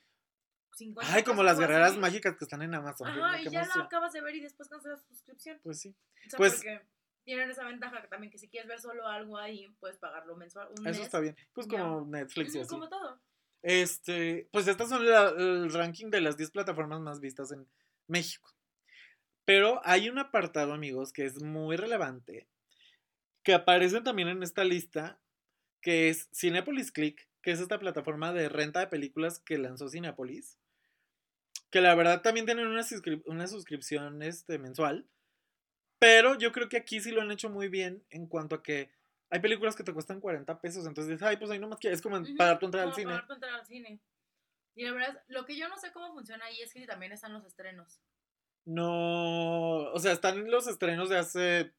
50 Ay, como las guerreras mágicas que están en Amazon. Ajá, y ya la acabas de ver y después cancelas tu suscripción. Pues sí. O sea, Pues- porque tienen esa ventaja que también que si quieres ver solo algo ahí, puedes pagarlo mensual. Un Eso mes. está bien. Pues ya. como Netflix y así. Como todo. Este, pues estas son la- el ranking de las 10 plataformas más vistas en México. Pero hay un apartado, amigos, que es muy relevante, que aparece también en esta lista, que es Cinepolis Click, que es esta plataforma de renta de películas que lanzó Cinepolis, que la verdad también tienen una, suscrip- una suscripción este, mensual, pero yo creo que aquí sí lo han hecho muy bien en cuanto a que hay películas que te cuestan 40 pesos, entonces dices, ay, pues ahí nomás que es como Ujú, pagar tu entrada al como cine. pagar tu entrada al cine. Y la verdad, lo que yo no sé cómo funciona ahí es que también están los estrenos. No, o sea, están los estrenos de hace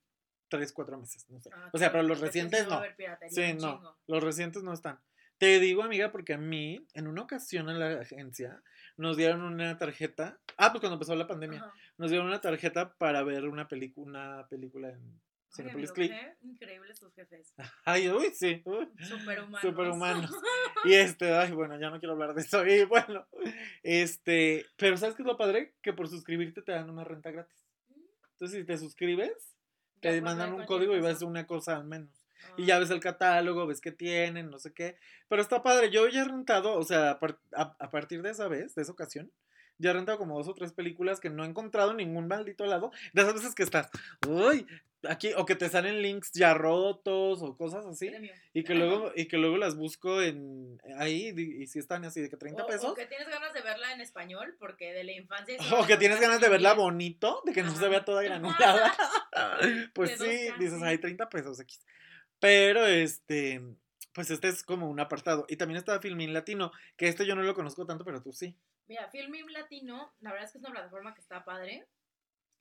3, 4 meses, no sé. Ah, o sea, pero los recientes no. Sí, no, chingo. los recientes no están. Te digo, amiga, porque a mí, en una ocasión en la agencia, nos dieron una tarjeta. Ah, pues cuando empezó la pandemia, Ajá. nos dieron una tarjeta para ver una, una película en Amigo, Click. qué increíbles tus jefes. Ay, uy, sí, uy. Superhumanos. Superhumanos. Y este, ay, bueno, ya no quiero hablar de eso. Y bueno, este, pero ¿sabes qué es lo padre? Que por suscribirte te dan una renta gratis. Entonces, si te suscribes, te mandan un código y cosa. ves una cosa al menos. Y Ah. ya ves el catálogo, ves qué tienen, no sé qué. Pero está padre. Yo ya he rentado, o sea, a, par- a- a partir de esa vez, de esa ocasión, ya he rentado como dos o tres películas que no he encontrado en ningún maldito lado. De esas veces que estás, uy, aquí, o que te salen links ya rotos o cosas así. Y que luego, y que luego las busco en ahí, y, y si están así de que 30 O- pesos. O que tienes ganas de verla en español, porque de la infancia. O que tienes ganas de verla bonito, de que no se vea toda granulada. pues De sí, dices, hay 30 pesos X. Pero este, pues este es como un apartado. Y también está Filmin Latino, que este yo no lo conozco tanto, pero tú sí. Mira, Filmim Latino, la verdad es que es una plataforma que está padre.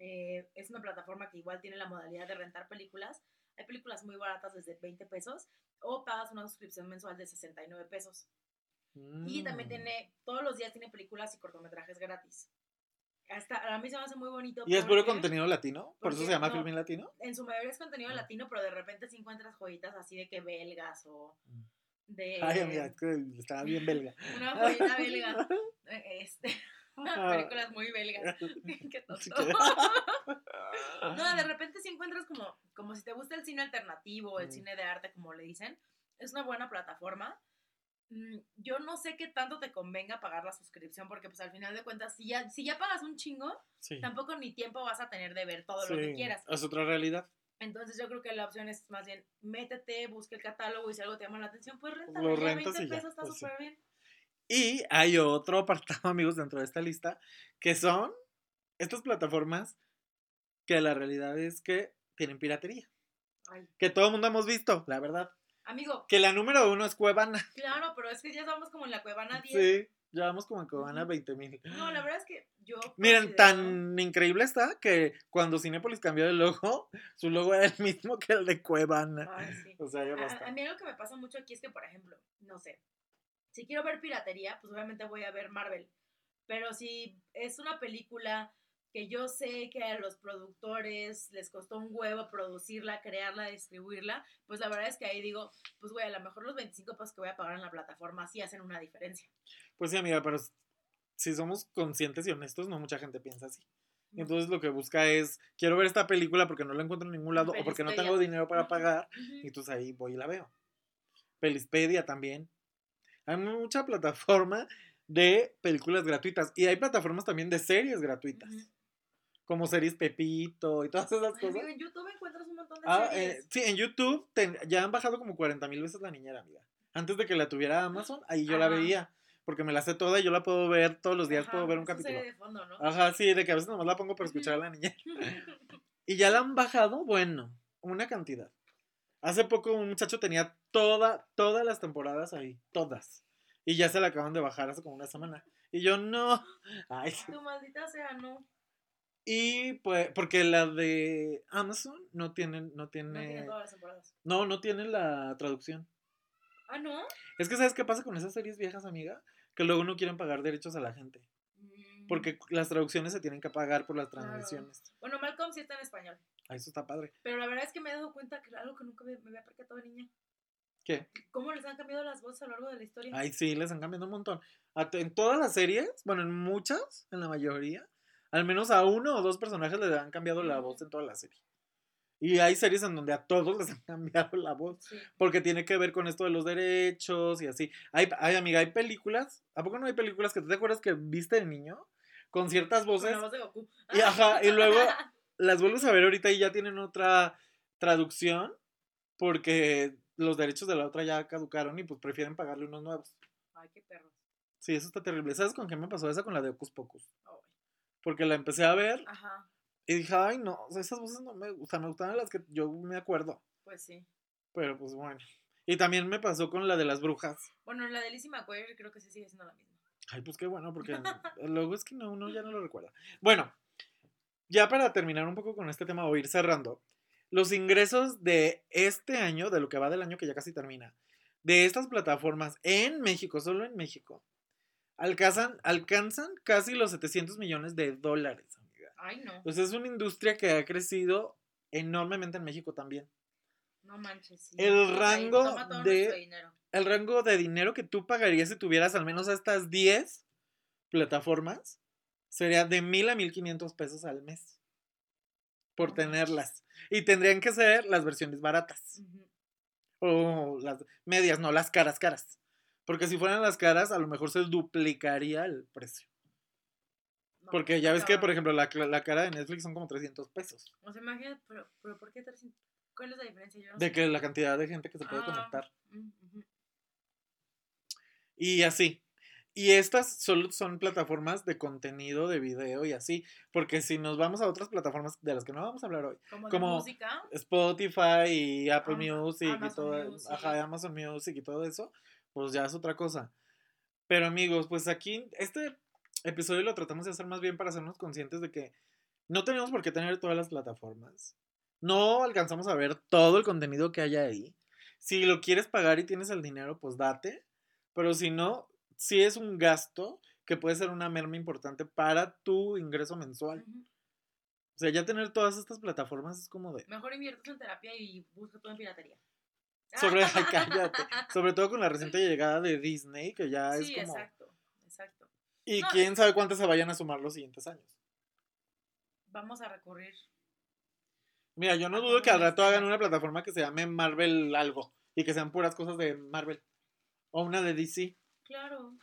Eh, es una plataforma que igual tiene la modalidad de rentar películas. Hay películas muy baratas desde 20 pesos o pagas una suscripción mensual de 69 pesos. Y también Mm. tiene, todos los días tiene películas y cortometrajes gratis. Hasta a mí se me hace muy bonito. ¿Y es puro contenido latino? ¿Por eso se llama no. Filmin Latino? En su mayoría es contenido Ah. latino, pero de repente si encuentras joyitas así de que belgas o de... Ay, amiga, estaba bien belga. Una joyita belga. eh, Este. Películas muy belgas. Qué tonto. Sí No, de repente si encuentras como, como si te gusta el cine alternativo, el Mm. cine de arte, como le dicen, es una buena plataforma. Mm, Yo no sé qué tanto te convenga pagar la suscripción, porque pues al final de cuentas, si ya, si ya pagas un chingo, Sí. tampoco ni tiempo vas a tener de ver todo lo que Sí, quieras. Es otra realidad. Entonces yo creo que la opción es más bien, métete, busca el catálogo y si algo te llama la atención, pues renta. Lo rentas 20 y ya, pesos está pues sí. súper bien. Y hay otro apartado, amigos, dentro de esta lista, que son estas plataformas que la realidad es que tienen piratería. Ay, Que todo el mundo hemos visto, la verdad. amigo, Que la número uno es Cuevana. claro, pero es que ya estamos como en la Cuevana 10. Sí, ya vamos como en Cuevana Ujú. 20 mil. No, la verdad es que yo. Miren, considero- tan increíble está que cuando Cinepolis cambió el logo, su logo era el mismo que el de Cuevana. Ay, sí. O sea, ya A- a mí algo que me pasa mucho aquí es que, por ejemplo, no sé, si quiero ver piratería, pues obviamente voy a ver Marvel. Pero si es una película que yo sé que a los productores les costó un huevo producirla, crearla, distribuirla, pues la verdad es que ahí digo, pues güey, a lo mejor los 25 pesos que voy a pagar en la plataforma sí hacen una diferencia. Pues sí, amiga, pero si somos conscientes y honestos, no mucha gente piensa así. Entonces lo que busca es, quiero ver esta película porque no la encuentro en ningún lado o porque no tengo dinero para pagar. Y entonces ahí voy y la veo. Pelispedia también. Hay mucha plataforma de películas gratuitas. Y hay plataformas también de series gratuitas. Como series Pepito y todas esas cosas. en YouTube encuentras un montón de Ah, series. eh, sí, en YouTube ya han bajado como 40 mil veces la niñera, amiga. Antes de que la tuviera Amazon, ahí yo la veía. Porque me la sé toda y yo la puedo ver todos los días, Ajá, puedo ver un es una capítulo. serie de fondo, ¿no? Ajá, sí, de que a veces nomás la pongo para escuchar a la niñera. Y ya la han bajado, bueno, una cantidad. Hace poco un muchacho tenía toda, todas las temporadas ahí, todas. Y ya se la acaban de bajar hace como una semana. Y yo no. Ay. Tu maldita sea, no. y pues, porque la de Amazon no tienen, no No tiene, tiene todas las temporadas. no, no tiene la traducción. Ah, ¿no? Es que ¿sabes qué pasa con esas series viejas, amiga? Que luego no quieren pagar derechos a la gente. Mm, Porque las traducciones se tienen que pagar por las Claro. transmisiones. Bueno, Malcolm sí está en español. Ah, eso está padre. Pero la verdad es que me he dado cuenta que algo que nunca me, me había percatado de niña. ¿Qué? ¿Cómo les han cambiado las voces a lo largo de la historia? Ay, sí, les han cambiado un montón. En todas las series, bueno, en muchas, en la mayoría, al menos a uno o dos personajes les han cambiado la voz en toda la serie. Y hay series en donde a todos les han cambiado la voz. Sí. Porque tiene que ver con esto de los derechos y así. Hay, hay amiga, hay películas. ¿A poco no hay películas que tú te acuerdas que viste de niño? Con ciertas Con voces. la voz de Goku. Y ajá, y luego las vuelves a ver ahorita y ya tienen otra traducción. Porque los derechos de la otra ya caducaron y pues prefieren pagarle unos nuevos. Ay, qué perros. Sí, eso está terrible. ¿Sabes con qué me pasó esa? Con la de Ocus Pocus. Porque la empecé a ver Ajá, y dije, ay, no, esas voces no me gustan, me gustaban las que yo me acuerdo. pues sí. Pero pues bueno. Y también me pasó con la de las brujas. Bueno, la de Lizzie McGuire creo que sí sigue siendo la misma. Ay, pues qué bueno, porque luego es que no, uno ya no lo recuerda. Bueno, ya para terminar un poco con este tema o ir cerrando, los ingresos de este año, de lo que va del año que ya casi termina, de estas plataformas en México, solo en México, alcanzan, alcanzan casi los 700 millones de dólares, amiga. Ay, no. Pues es una industria que ha crecido enormemente en México también. No manches. sí. El rango de-. El rango de dinero que tú pagarías si tuvieras al menos estas 10 plataformas sería de mil a mil quinientos pesos al mes por No tenerlas. Y tendrían que ser las versiones baratas o las medias, no las caras, caras. Porque si fueran las caras, a lo mejor se duplicaría el precio. No, Porque ya ves que, por ejemplo, la, la cara de Netflix son como 300 pesos. O sea, imagínate, pero, pero ¿por qué 300? ¿Cuál es la diferencia? Yo no De sé. que la cantidad de gente que se puede Ah, conectar. Y así. Y estas solo son plataformas de contenido, de video y así. Porque si nos vamos a otras plataformas de las que no vamos a hablar hoy, Como, música. Spotify y Apple Music y Amazon todo, Music. ajá, Amazon Music y todo eso, pues ya es otra cosa. Pero amigos, pues aquí este episodio lo tratamos de hacer más bien para hacernos conscientes de que no tenemos por qué tener todas las plataformas. No alcanzamos a ver todo el contenido que hay ahí. Si lo quieres pagar y tienes el dinero, pues date. Pero si no, sí es un gasto que puede ser una merma importante para tu ingreso mensual. O sea, ya tener todas estas plataformas es como de... Mejor inviertes en terapia y busca todo en piratería. Sobre, ay, cállate. Sobre todo con la reciente llegada de Disney, que ya Sí, es como. exacto, exacto. Y No, quién sabe cuántas se vayan a sumar los siguientes años. Vamos a recurrir. Mira, yo no Ah, dudo que al rato hagan una plataforma que se llame Marvel algo. Y que sean puras cosas de Marvel. O una de DC. Claro.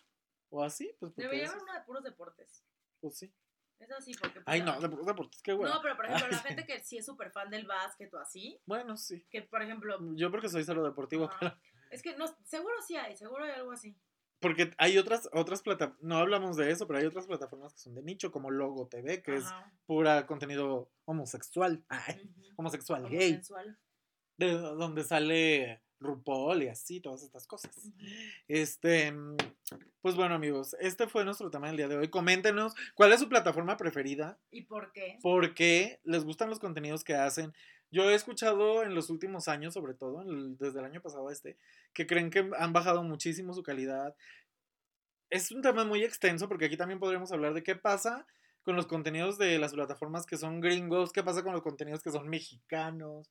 O así, pues porque Debería haber una de puros deportes. pues sí. Es así, porque. pues, Ay, no, de puros deportes, qué bueno. No, pero por ejemplo, la gente que sí es súper fan del básquet o así, Bueno, sí. que por ejemplo. Yo porque soy cero deportivo, ajá, pero Es que no, seguro sí hay, seguro hay algo así. porque hay otras, otras plataformas, no hablamos de eso, pero hay otras plataformas que son de nicho, como Logo TV, que es pura contenido homosexual, ay, homosexual, gay, sensual. de donde sale RuPaul y así, todas estas cosas. Este, mm, pues bueno, amigos, este fue nuestro tema del día de hoy. Coméntenos cuál es su plataforma preferida, ¿Y por qué? por qué les gustan los contenidos que hacen. Yo he escuchado en los últimos años, sobre todo, desde el año pasado a este, que creen que han bajado muchísimo su calidad. Es un tema muy extenso porque aquí también podríamos hablar de qué pasa con los contenidos de las plataformas que son gringos, qué pasa con los contenidos que son mexicanos,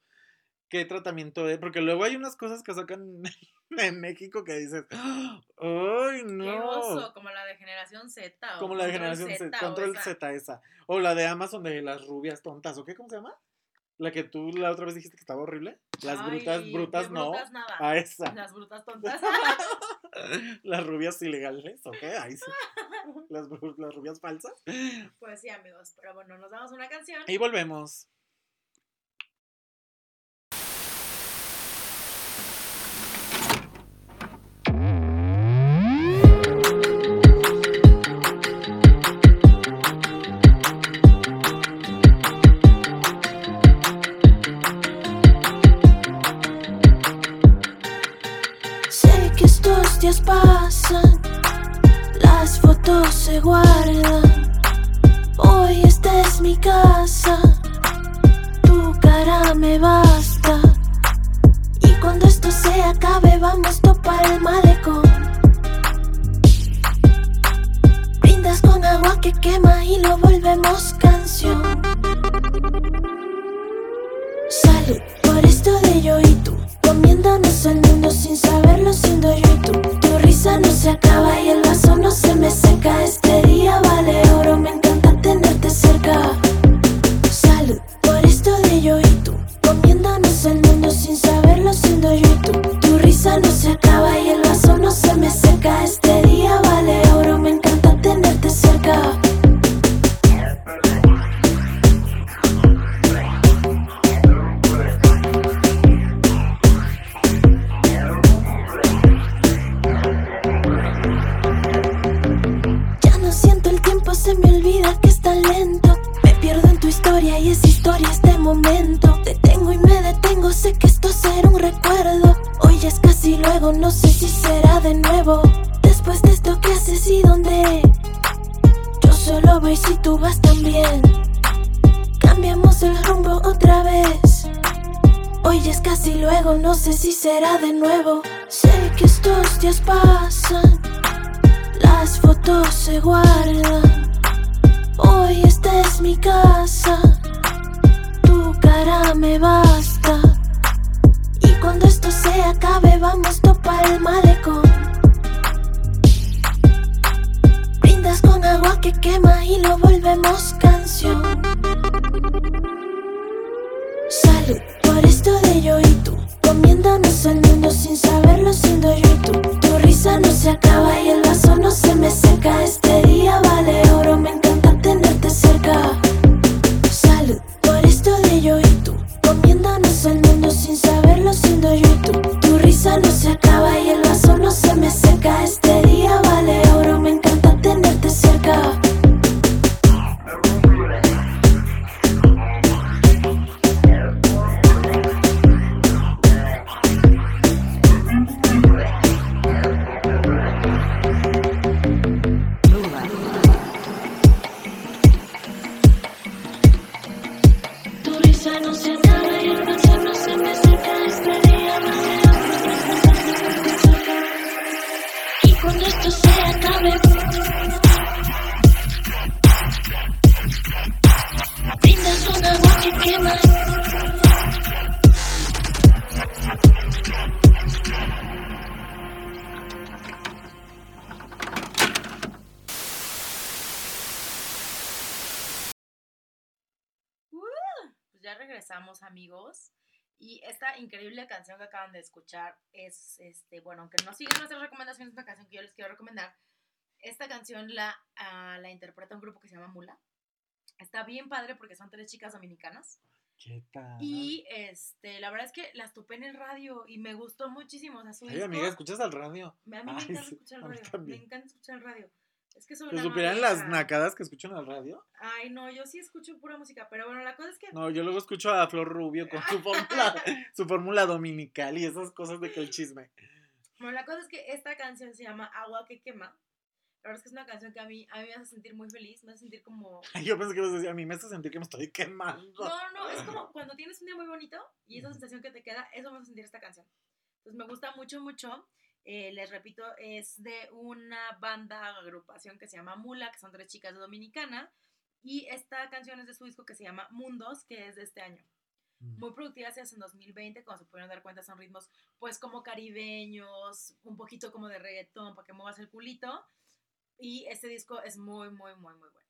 qué tratamiento de... Porque luego hay unas cosas que sacan en México que dices, ¡ay, Qué no! oso, como la de generación Z. o Como la de generación Z, Control esa. Z esa. O la de Amazon de las rubias tontas, ¿o qué? ¿Cómo se llama? La que tú la otra vez dijiste que estaba horrible. Las Ay, brutas, brutas no. brutas nada. A esa. Las brutas tontas. las rubias ilegales, ¿o qué? Ahí sí. Las, las rubias falsas. pues sí, amigos. Pero bueno, nos damos una canción. Y volvemos. Pues ya regresamos, amigos. Y esta increíble canción que acaban de escuchar es, este, bueno, aunque no siguen nuestras recomendaciones, es una canción que yo les quiero recomendar. Esta canción la, ah, la interpreta un grupo que se llama Mula. Está bien padre porque son tres chicas dominicanas. ¿Qué tal? Y este, la verdad es que las topé en el radio y me gustó muchísimo. O sea, su Ay, disco- amiga, ¿escuchas al radio? A mí me encanta sí, escuchar el radio. Me encanta escuchar el radio. Es que soy ¿Que una supieran las nacadas que escuchan al radio? Ay, no, yo sí escucho pura música, pero bueno, la cosa es que No, yo luego escucho a Flor Rubio con su fórmula, su fórmula dominical y esas cosas de que el chisme. Bueno, la cosa es que esta canción se llama Agua que quema. La verdad es que es una canción que a mí, a mí me hace sentir muy feliz, me hace sentir como... Yo pensé que ibas a decir, a mí me hace sentir que me estoy quemando. No, no, no, es como cuando tienes un día muy bonito y esa sensación que te queda, eso me hace sentir esta canción. Entonces me gusta mucho, mucho. Eh, les repito, es de una banda, agrupación que se llama Mula, que son tres chicas de Dominicana. Y esta canción es de su disco que se llama Mundos, que es de este año. muy productivas se hacen en 2020, como se pudieron dar cuenta son ritmos pues como caribeños, un poquito como de reggaetón para que muevas el culito. Y este disco es muy, muy, muy, muy bueno.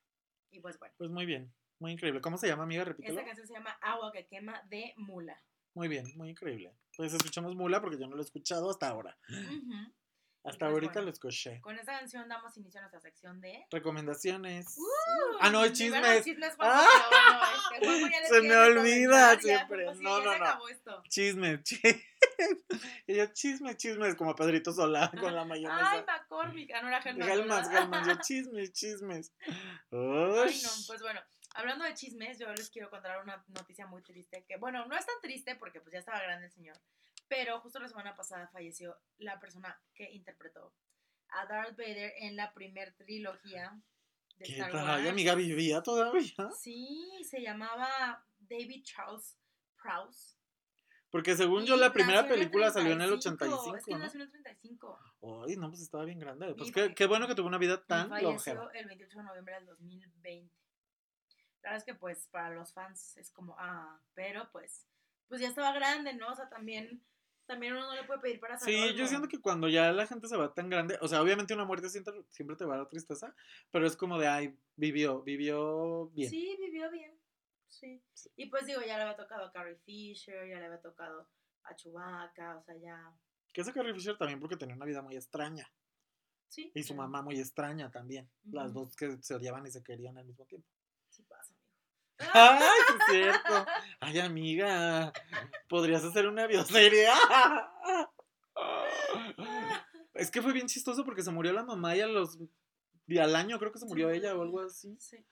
Y pues bueno, Pues muy bien, muy increíble. ¿Cómo se llama, amiga? Repítelo. esta canción se llama Agua que quema de Mula. Muy bien, muy increíble. Pues escuchamos Mula porque yo no lo he escuchado hasta ahora. Hasta pues, ahorita bueno. lo escuché. Con esta canción damos inicio a nuestra sección de... Recomendaciones. Uh, ah, no, chismes. chismes, Ah. bueno, este, Se me olvida siempre. No, no, no. Chismes, chismes. Y yo, chismes, chismes, como Pedrito Solá con la Ay, mayonesa. McCormick. Ah, no era Galmas, ¿verdad? galmas, yo chismes, chismes. Ay, no, pues bueno, hablando de chismes, yo les quiero contar una noticia muy triste, que bueno, no es tan triste porque pues ya estaba grande el señor, pero justo la semana pasada falleció la persona que interpretó a Darth Vader en la primer trilogía de ¿Qué Star? Wars. Ay, amiga, vivía todavía. Sí, se llamaba David Charles Prowse. Porque según yo, la primera película salió en el 35, 85, Es que ¿no? nació en el 35. Ay, no, pues estaba bien grande. Pues qué, qué bueno que tuvo una vida tan falleció longeva. el 28 de noviembre del 2020. La verdad es que pues para los fans es como, ah, pero pues, pues ya estaba grande, ¿no? O sea, también, también uno no le puede pedir para Sí, saludarlo. yo siento que cuando ya la gente se va tan grande, o sea, obviamente una muerte siempre, siempre te va a dar tristeza, pero es como de, ay, vivió, vivió bien. Sí, vivió bien. Sí. Y pues digo, ya le había tocado a Carrie Fisher, ya le había tocado a Chewbacca, o sea, ya. Que ese Carrie Fisher también porque tenía una vida muy extraña. Sí. Y su mamá muy extraña también. Las dos que se odiaban y se querían al mismo tiempo. Sí pasa, amigo. ¡Ay, es cierto! ¡Ay, amiga! ¿Podrías hacer una bioserie? Es que fue bien chistoso porque se murió la mamá y a los... Y al año creo que se murió ella o algo así. Sí.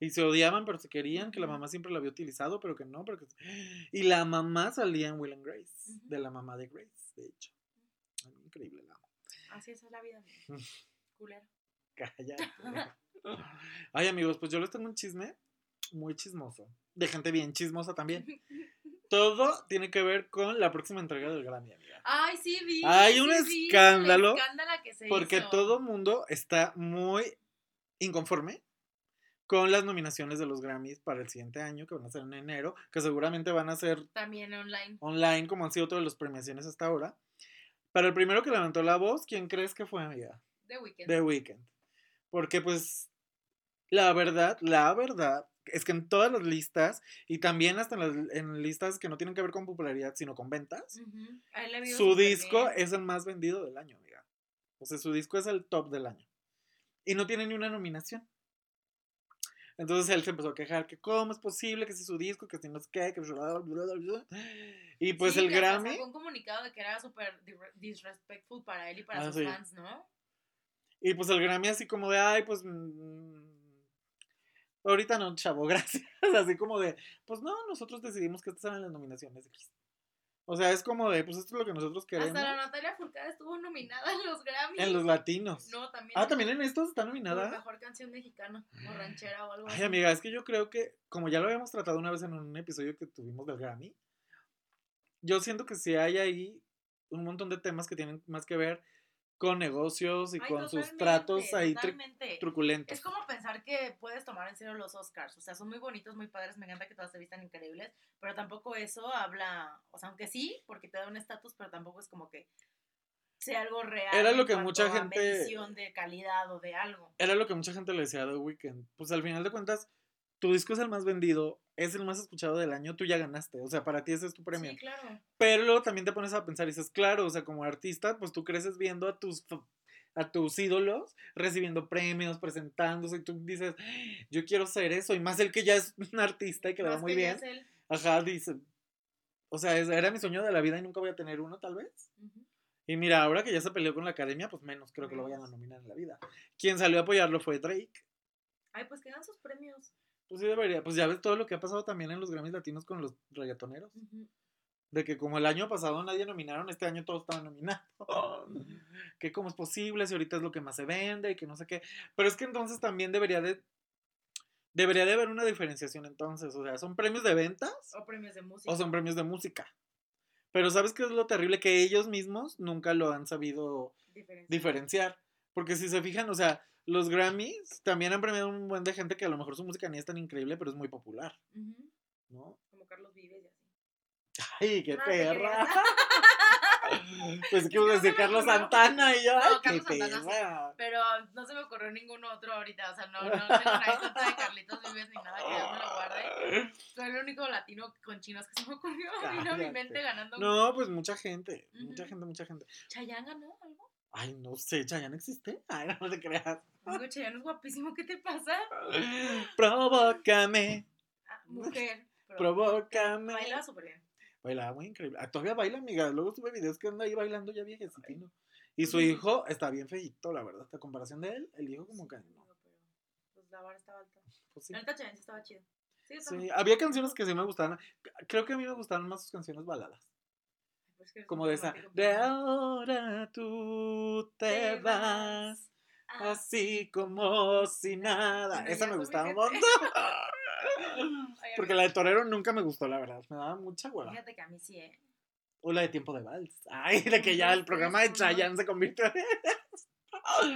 Y se odiaban, pero se querían, que la mamá siempre la había utilizado, pero que no, pero que... Y la mamá salía en Will and Grace, de la mamá de Grace, de hecho. Increíble la amo. Así es la vida. Culero. Cállate. Ay, amigos, pues yo les tengo un chisme muy chismoso. De gente bien chismosa también. Todo tiene que ver con la próxima entrega del Grammy, amiga. Ay, sí, vi. Hay sí un escándalo, que se Porque hizo. todo mundo está muy inconforme con las nominaciones de los Grammys para el siguiente año, que van a ser en enero, que seguramente van a ser También online. online, como han sido todas las premiaciones hasta ahora. Pero el primero que levantó la voz, ¿quién crees que fue, amiga? The Weeknd. The Weeknd. Porque pues la verdad, la verdad es que en todas las listas y también hasta en, las, en listas que no tienen que ver con popularidad, sino con ventas, su disco bien. es el más vendido del año, amiga. O sea, su disco es el top del año. Y no tiene ni una nominación. Entonces él se empezó a quejar que cómo es posible que si su disco, que si no sé qué, que bla, bla, bla, bla. Y pues Sí, el Grammy... Sacó un comunicado de que era súper di- disrespectful para él y para Ah, sus sí. fans, ¿no? Y pues el Grammy así como de, ay, pues... mm, ahorita no, chavo, gracias. Así como de, pues no, nosotros decidimos que estas eran las nominaciones. O sea, es como de, pues esto es lo que nosotros queremos. Hasta la Natalia Furcada estuvo nominada en los Grammys. En los latinos. No, también. ah, también en estos está por nominada. mejor canción mexicana o ranchera o algo Ay, así. amiga, es que yo creo que, como ya lo habíamos tratado una vez en un episodio que tuvimos del Grammy, yo siento que sí hay ahí un montón de temas que tienen más que ver con negocios y Ay, con sus tratos ahí truculentos. Es como pensar que puedes tomar en serio los Oscars. O sea, son muy bonitos, muy padres. Me encanta que todas se vistan increíbles. Pero tampoco eso habla. O sea, aunque sí, porque te da un estatus, pero tampoco es como que sea algo real. Era lo que mucha gente- de calidad o de algo. Era lo que mucha gente le decía a The Weeknd. Pues al final de cuentas, tu disco es el más vendido, es el más escuchado del año, tú ya ganaste. O sea, para ti ese es tu premio. Sí, claro. Pero luego también te pones a pensar y dices, claro, o sea, como artista, pues tú creces viendo a tus a tus ídolos recibiendo premios, presentándose y tú dices, yo quiero ser eso y más el que ya es un artista y que le va muy bien. Ajá, dicen. O sea, era mi sueño de la vida y nunca voy a tener uno, tal vez. Y mira, ahora que ya se peleó con la academia, pues menos creo que lo vayan a nominar en la vida. Quien salió a apoyarlo fue Drake. Ay, pues que dan sus premios. Pues sí debería. Pues ya ves todo lo que ha pasado también en los Grammys latinos con los reggaetoneros. De que como el año pasado nadie nominaron, este año todos estaban nominados. que cómo es posible, si ahorita es lo que más se vende y que no sé qué. Pero es que entonces también debería de... Debería de haber una diferenciación entonces. O sea, ¿son premios de ventas O premios de música. o son premios de música? Pero ¿sabes qué es lo terrible? Que ellos mismos nunca lo han sabido Diferencia. diferenciar. Porque si se fijan, o sea, los Grammys también han premiado un buen de gente que a lo mejor su música ni es tan increíble, pero es muy popular. ¿no? Como Carlos Vives y así. ¡Ay, qué te perra! pues que no decir Carlos. Santana y yo, ¡ay, No, qué Carlos Santana sí. perra! Pero no se me ocurrió ningún otro ahorita. O sea, no, no tengo contra de Carlitos Vives ni nada que Dios me lo guarde. Soy el único latino con chinos que se me ocurrió. Vino a mi mente ganando. No, pues mucha gente, mucha gente, mucha gente. ¿Chayanne ganó algo? Ay, no sé, ¿Chayanne existe? Ay, no te creas. Amigo, Chayanne es guapísimo. ¿Qué te pasa? Provócame, Ah, mujer. provócame. Baila súper bien. Bailaba muy increíble. Ah, todavía baila, amiga. Luego sube videos que anda ahí bailando ya viejecito. Y su hijo está bien feíto, la verdad. A comparación de él, el hijo como que no. Pues la vara estaba alta. Pues sí. La neta Chayanne sí estaba chido. Sí. Sí, había canciones que sí me gustaban. Creo que a mí me gustaban más sus canciones baladas. Pues que Como de esa. De ahora tú te Te vas. vas. Ah, Así como si nada. Esa me fue gustaba un montón. Porque la de Torero nunca me gustó, la verdad. Me daba mucha hueva. Fíjate que a mí sí, ¿eh? O la de Tiempo de Vals. Ay, de que ya el programa de Chayanne se convirtió en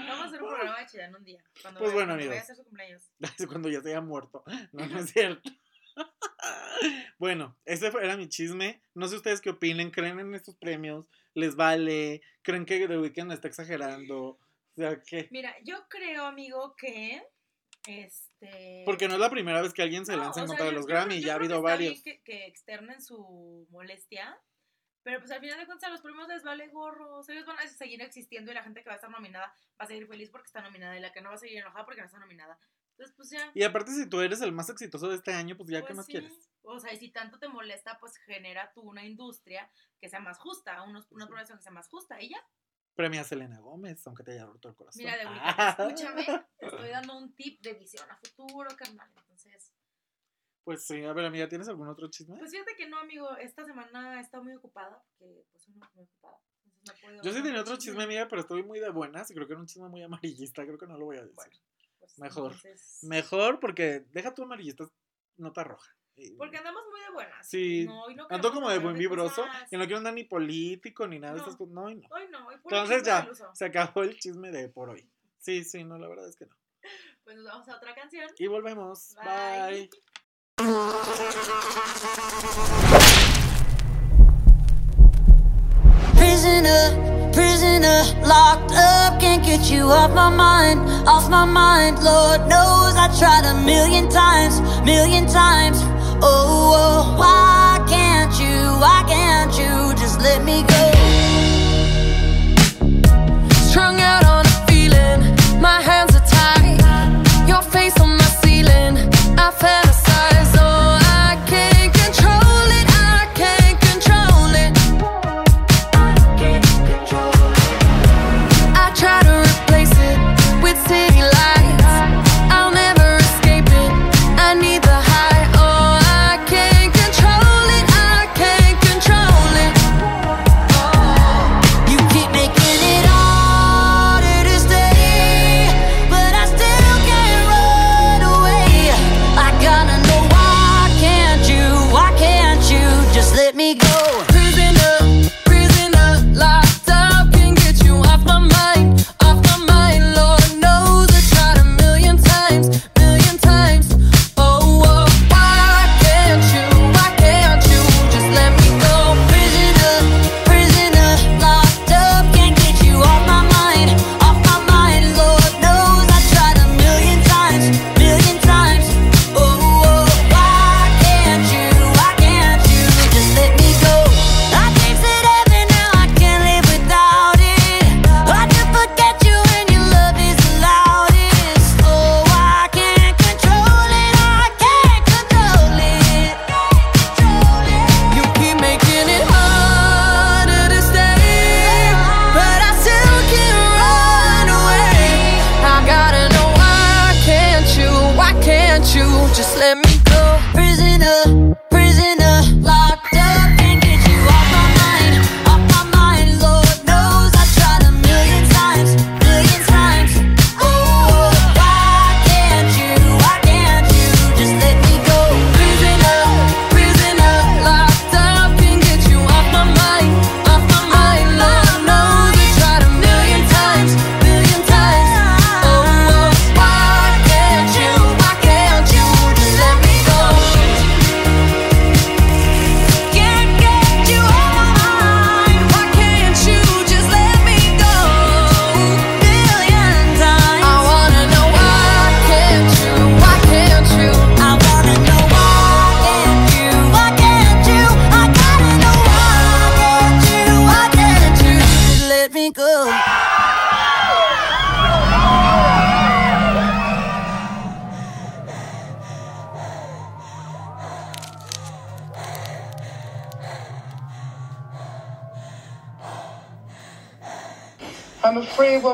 Vamos a hacer un programa de Chayanne un día. Cuando Pues vaya- bueno, amigos. a hacer su cumpleaños. cuando ya se haya muerto. No, no es cierto. Bueno, ese era mi chisme. No sé ustedes qué opinen. ¿Creen en estos premios? ¿Les vale? ¿Creen que The Weeknd está exagerando? O sea, ¿qué? Mira, yo creo, amigo, que este. Porque no es la primera vez que alguien se No, lanza en contra de los Grammy. Ya ha habido varios. Que, que externen su molestia. Pero pues al final de cuentas a los premios les vale gorro. Ellos van a seguir existiendo y la gente que va a estar nominada va a seguir feliz porque está nominada y la que no va a seguir enojada porque no está nominada. Entonces, pues ya. Y aparte, si tú eres el más exitoso de este año, pues ya, ¿qué Pues más sí. quieres? O sea, y si tanto te molesta, pues genera tú una industria que sea más justa, unos, una Sí. programación que sea más justa. Y ya, Premia a Selena Gómez, aunque te haya roto el corazón. mira, de Ah. escúchame, te estoy dando un tip de visión a futuro, carnal. Entonces, Pues sí, a ver, amiga, ¿tienes algún otro chisme? pues fíjate que no, amigo, esta semana he estado muy ocupada, porque pues soy muy ocupada. No Yo sí tenía otro chisme, amiga, pero estoy muy de buenas y creo que era un chisme muy amarillista. Creo que no lo voy a decir. Bueno, pues, Mejor. entonces- Mejor porque deja tu amarillista nota roja. Y- Porque andamos muy de buenas. Sí, No, hoy no Ando queremos como de buen vibroso, cosas- que no quiero andar ni político ni nada de No. estas cosas. No, y no. Hoy no, hoy Entonces ya, se acabó el chisme de por hoy. Sí, sí, no, la verdad es que no. Pues nos vamos a otra canción. Y volvemos. Bye. Bye. Prisoner, prisoner, locked up, can't get you off my mind, off my mind. Lord knows I tried a million times, million times. Oh, oh, why can't you, why can't you just let me go?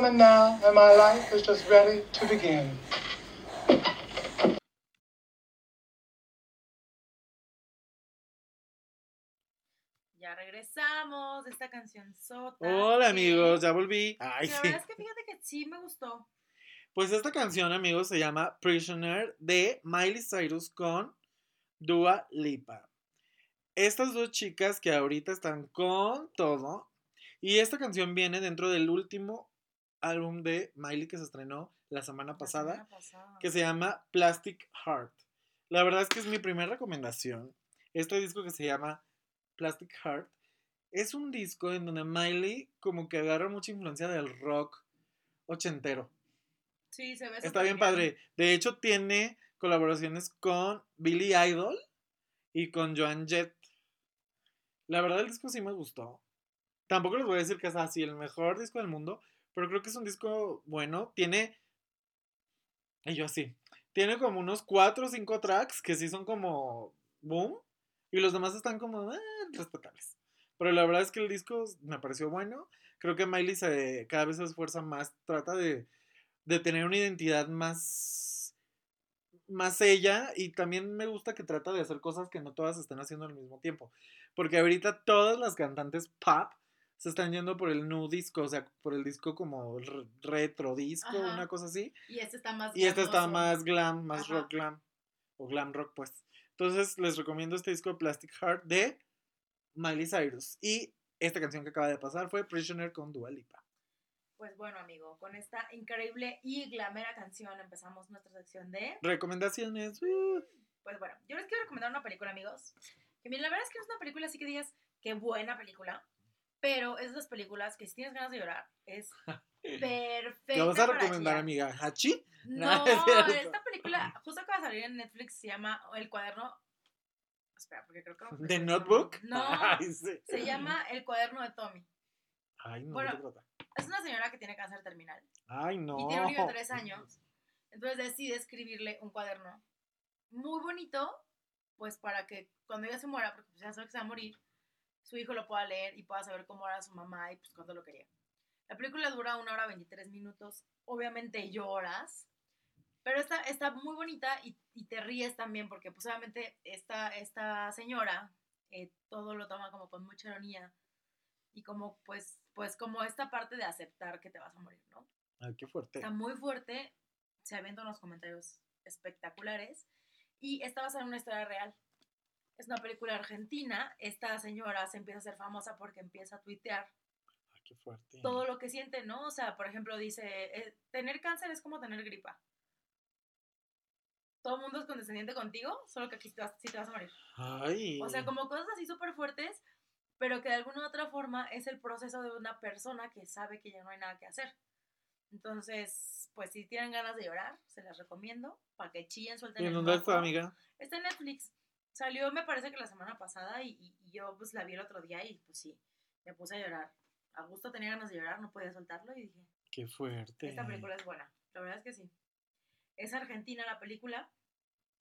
Free woman now, and my life is just ready to begin. Ya regresamos de esta canción sota. Hola amigos, ya volví. Ay, La sí. verdad es que fíjate que sí me gustó. Pues esta canción, amigos, se llama Prisoner de Miley Cyrus con Dua Lipa. Estas dos chicas que ahorita están con todo. Y esta canción viene dentro del último álbum de Miley que se estrenó la semana La pasada, semana pasada. que se llama Plastic Heart. La verdad es que es mi primera recomendación. Este disco que se llama Plastic Heart es un disco en donde Miley como que agarra mucha influencia del rock ochentero. Sí, se ve Está bien padre. De hecho, tiene colaboraciones con Billy Idol y con Joan Jett. La verdad, el disco sí me gustó. Tampoco les voy a decir que es así el mejor disco del mundo, pero creo que es un disco bueno. Tiene. Y yo así. Tiene como unos 4 o 5 tracks que sí son como. Boom. Y los demás están como. eh, respetables. Pero la verdad es que el disco me pareció bueno. Creo que Miley se, cada vez se esfuerza más. Trata de de tener una identidad más más ella y también me gusta que trata de hacer cosas que no todas estén haciendo al mismo tiempo porque ahorita todas las cantantes pop se están yendo por el new disco o sea por el disco como re- retro disco Ajá. una cosa así Y este está más y este está más glam más Ajá. rock glam o glam rock pues entonces les recomiendo este disco Plastic Heart de Miley Cyrus y esta canción que acaba de pasar fue Prisoner con Dua Lipa Pues bueno, amigo, con esta increíble y glamera canción empezamos nuestra sección de... recomendaciones uh. Pues bueno, yo les quiero recomendar una película, amigos. Que miren, la verdad es que no es una película así que digas, qué buena película. Pero es de esas películas que si tienes ganas de llorar, es perfecta. ¿Qué vas a recomendar, amiga? ¿Hachi? No, No, es esta película justo acaba de salir en Netflix, se llama El cuaderno. Espera, porque creo que. no- ¿The Notebook? No, Ay, sí. se llama El cuaderno de Tommy. Ay, no, Bueno. Es una señora que tiene cáncer terminal Ay, no. y tiene un niño de tres años. Entonces decide escribirle un cuaderno muy bonito, pues para que cuando ella se muera, porque ya sabe que se va a morir, su hijo lo pueda leer y pueda saber cómo era su mamá y pues cuánto lo quería. La película dura una hora 23 minutos. Obviamente lloras, pero está, está muy bonita y, y te ríes también porque pues obviamente esta, esta señora eh, todo lo toma como con mucha ironía y como pues, pues como esta parte de aceptar que te vas a morir, ¿no? Ay, qué fuerte. Está muy fuerte, se avientan unos comentarios espectaculares y está basada en una historia real. Es una película argentina. Esta señora se empieza a hacer famosa porque empieza a tuitear Ay, qué fuerte. todo lo que siente, ¿no? O sea, por ejemplo, dice, eh, tener cáncer es como tener gripa. Todo el mundo es condescendiente contigo, solo que aquí te vas, sí te vas a morir. Ay. O sea, como cosas así súper fuertes, pero que de alguna u otra forma es el proceso de una persona que sabe que ya no hay nada que hacer. Entonces, pues si tienen ganas de llorar, se las recomiendo para que chillen, suelten ¿Y en dónde está, amiga? Está en Netflix. Salió, me parece que la semana pasada y, y- y yo pues la vi el otro día y pues sí, me puse a llorar. A gusto tenía ganas de llorar, no podía soltarlo y dije, Qué fuerte. esta película es buena. La verdad es que sí. Es argentina la película,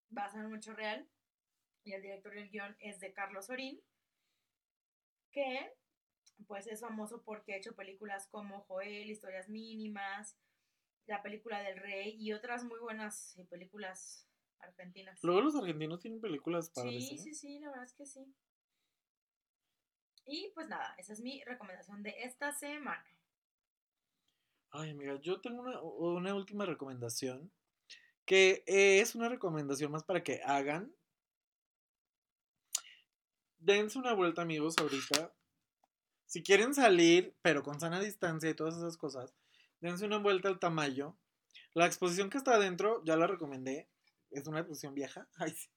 basada en un hecho real. Y el director del guion es de Carlos Orín, que pues es famoso porque ha hecho películas como Joel, Historias Mínimas, La película del Rey y otras muy buenas eh, películas argentinas. Luego los argentinos tienen películas padres. Sí, ¿eh? sí, sí, la verdad es que sí. Y pues nada, esa es mi recomendación de esta semana. Ay, amiga, yo tengo una, una última recomendación. Que es una recomendación más para que hagan. Dense una vuelta, amigos, ahorita. Si quieren salir, pero con sana distancia y todas esas cosas, dense una vuelta al Tamayo. La exposición que está adentro, ya la recomendé. Es una exposición vieja. Ay, sí.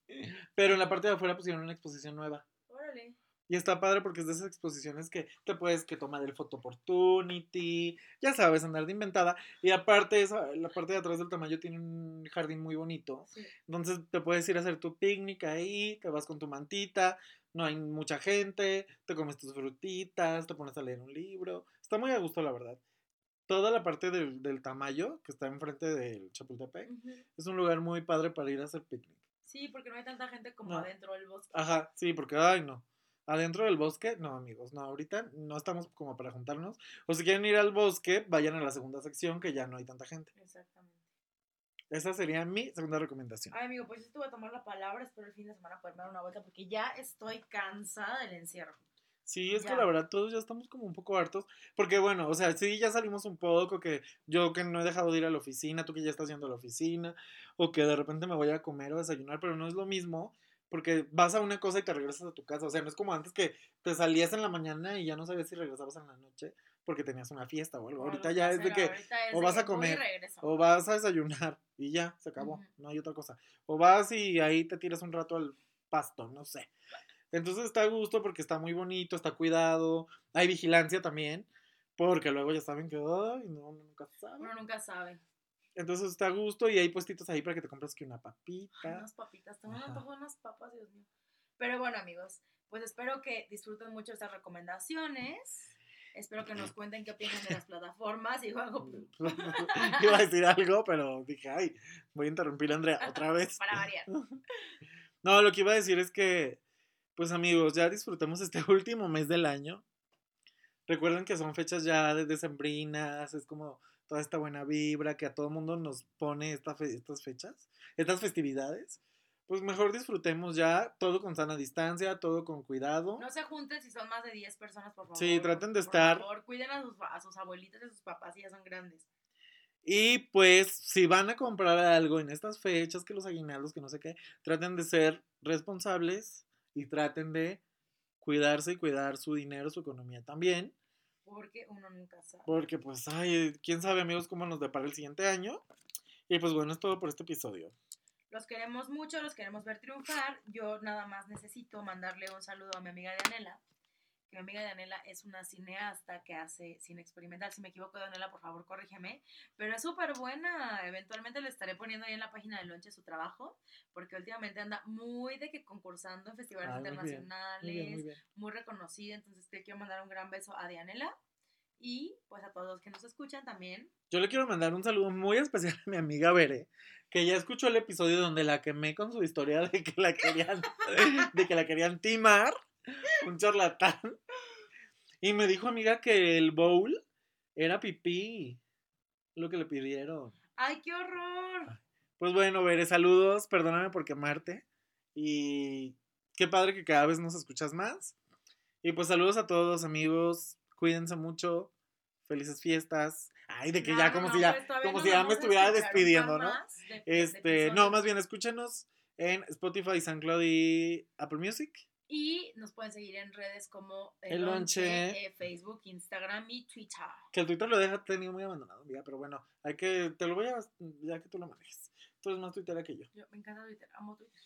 Pero en la parte de afuera pusieron una exposición nueva. Órale. Y está padre porque es de esas exposiciones que te puedes que tomar el photo opportunity, ya sabes, andar de inventada. Y aparte, esa, la parte de atrás del tamaño tiene un jardín muy bonito. Sí. Entonces te puedes ir a hacer tu picnic ahí, te vas con tu mantita, no hay mucha gente, te comes tus frutitas, te pones a leer un libro. Está muy a gusto, la verdad. Toda la parte del, del Tamayo, que está enfrente del Chapultepec, es un lugar muy padre para ir a hacer picnic. Sí, porque no hay tanta gente como No. adentro del bosque. Ajá, sí, porque, ay, no. Adentro del bosque, no, amigos, no, ahorita no estamos como para juntarnos. O si quieren ir al bosque, vayan a la segunda sección que ya no hay tanta gente. Exactamente. Esa sería mi segunda recomendación. Ay, amigo, pues yo te voy a tomar la palabra. Espero el fin de semana poderme dar una vuelta porque ya estoy cansada del encierro. Sí, es que la verdad todos ya estamos como un poco hartos. Porque bueno, o sea, sí, ya salimos un poco, que yo que no he dejado de ir a la oficina, tú que ya estás yendo a la oficina, o que de repente me voy a comer o desayunar, pero no es lo mismo. Porque vas a una cosa y te regresas a tu casa. O sea, no es como antes que te salías en la mañana y ya no sabías si regresabas en la noche porque tenías una fiesta o algo. O Ahorita ya es de que o vas a comer, o vas a desayunar y ya, se acabó. No hay otra cosa. O vas y ahí te tiras un rato al pasto, no sé. Entonces está a gusto porque está muy bonito, está cuidado. Hay vigilancia también. Porque luego ya saben que, ay, no, uno nunca sabe. Uno nunca sabe. Entonces está a gusto y hay puestitos ahí para que te compres que una Ay, papita. unas papitas. Antojo de unas papas, Dios mío. Pero bueno, amigos, pues espero que disfruten mucho estas recomendaciones. Espero que nos cuenten qué opinan de las plataformas y luego Iba a decir algo, pero dije, ay, voy a interrumpir a Andrea otra vez. para variar. No, lo que iba a decir es que, pues amigos, ya disfrutemos este último mes del año. Recuerden que son fechas ya de decembrinas, es como toda esta buena vibra que a todo mundo nos pone esta fe- estas fechas, estas festividades. Pues mejor disfrutemos ya todo con sana distancia, todo con cuidado. No se junten si son más de 10 personas, por favor. Sí, traten de Por estar- favor, cuiden a sus, a sus abuelitas y a sus papás si ya son grandes. Y pues, si van a comprar algo en estas fechas, que los aguinaldos, que no sé qué, traten de ser responsables y traten de cuidarse y cuidar su dinero, su economía también. Porque uno nunca sabe. Porque pues, ay, quién sabe amigos cómo nos depara el siguiente año. Y pues bueno, es todo por este episodio. Los queremos mucho, los queremos ver triunfar. Yo nada más necesito mandarle un saludo a mi amiga Dianela. Que mi amiga Dianela es una cineasta que hace cine experimental. Si me equivoco, Dianela, por favor, corrígeme. Pero es súper buena. Eventualmente le estaré poniendo ahí en la página de Lonche su trabajo. Porque últimamente anda muy de que concursando en festivales Ah, internacionales. Muy bien, muy bien. muy reconocida. Entonces te quiero mandar un gran beso a Dianela. Y pues a todos los que nos escuchan también. Yo le quiero mandar un saludo muy especial a mi amiga Bere, que ya escuchó el episodio donde la quemé con su historia de que la querían, de que la querían timar, un charlatán. Y me dijo, amiga, que el bowl era pipí, lo que le pidieron. ¡Ay, qué horror! Pues bueno, Bere, saludos, perdóname por quemarte. Y qué padre que cada vez nos escuchas más. Y pues saludos a todos, amigos. Cuídense mucho. Felices fiestas. Ay, de que No, ya como no, si ya, pues como si ya me estuviera despidiendo, ¿no? de Este, no, más bien escúchenos en Spotify, SoundCloud y Apple Music. Y nos pueden seguir en redes como El Lonche. eh, Facebook, Instagram y Twitter. Que el Twitter lo deja tenido muy abandonado, amiga, pero bueno, hay que, te lo voy a, ya que tú lo manejes. Tú eres más Twitter que yo. Yo, me encanta Twitter, amo Twitter.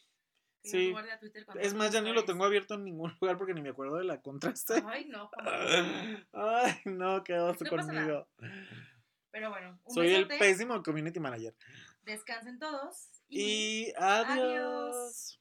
Sí. Twitter Es más, ya ni lo tengo abierto en ningún lugar porque ni me acuerdo de la contraseña. Ay, no. Ay, no, qué oso No conmigo. Pero bueno, un Soy el pésimo community manager. Descansen todos. Y, Y adiós. Adiós.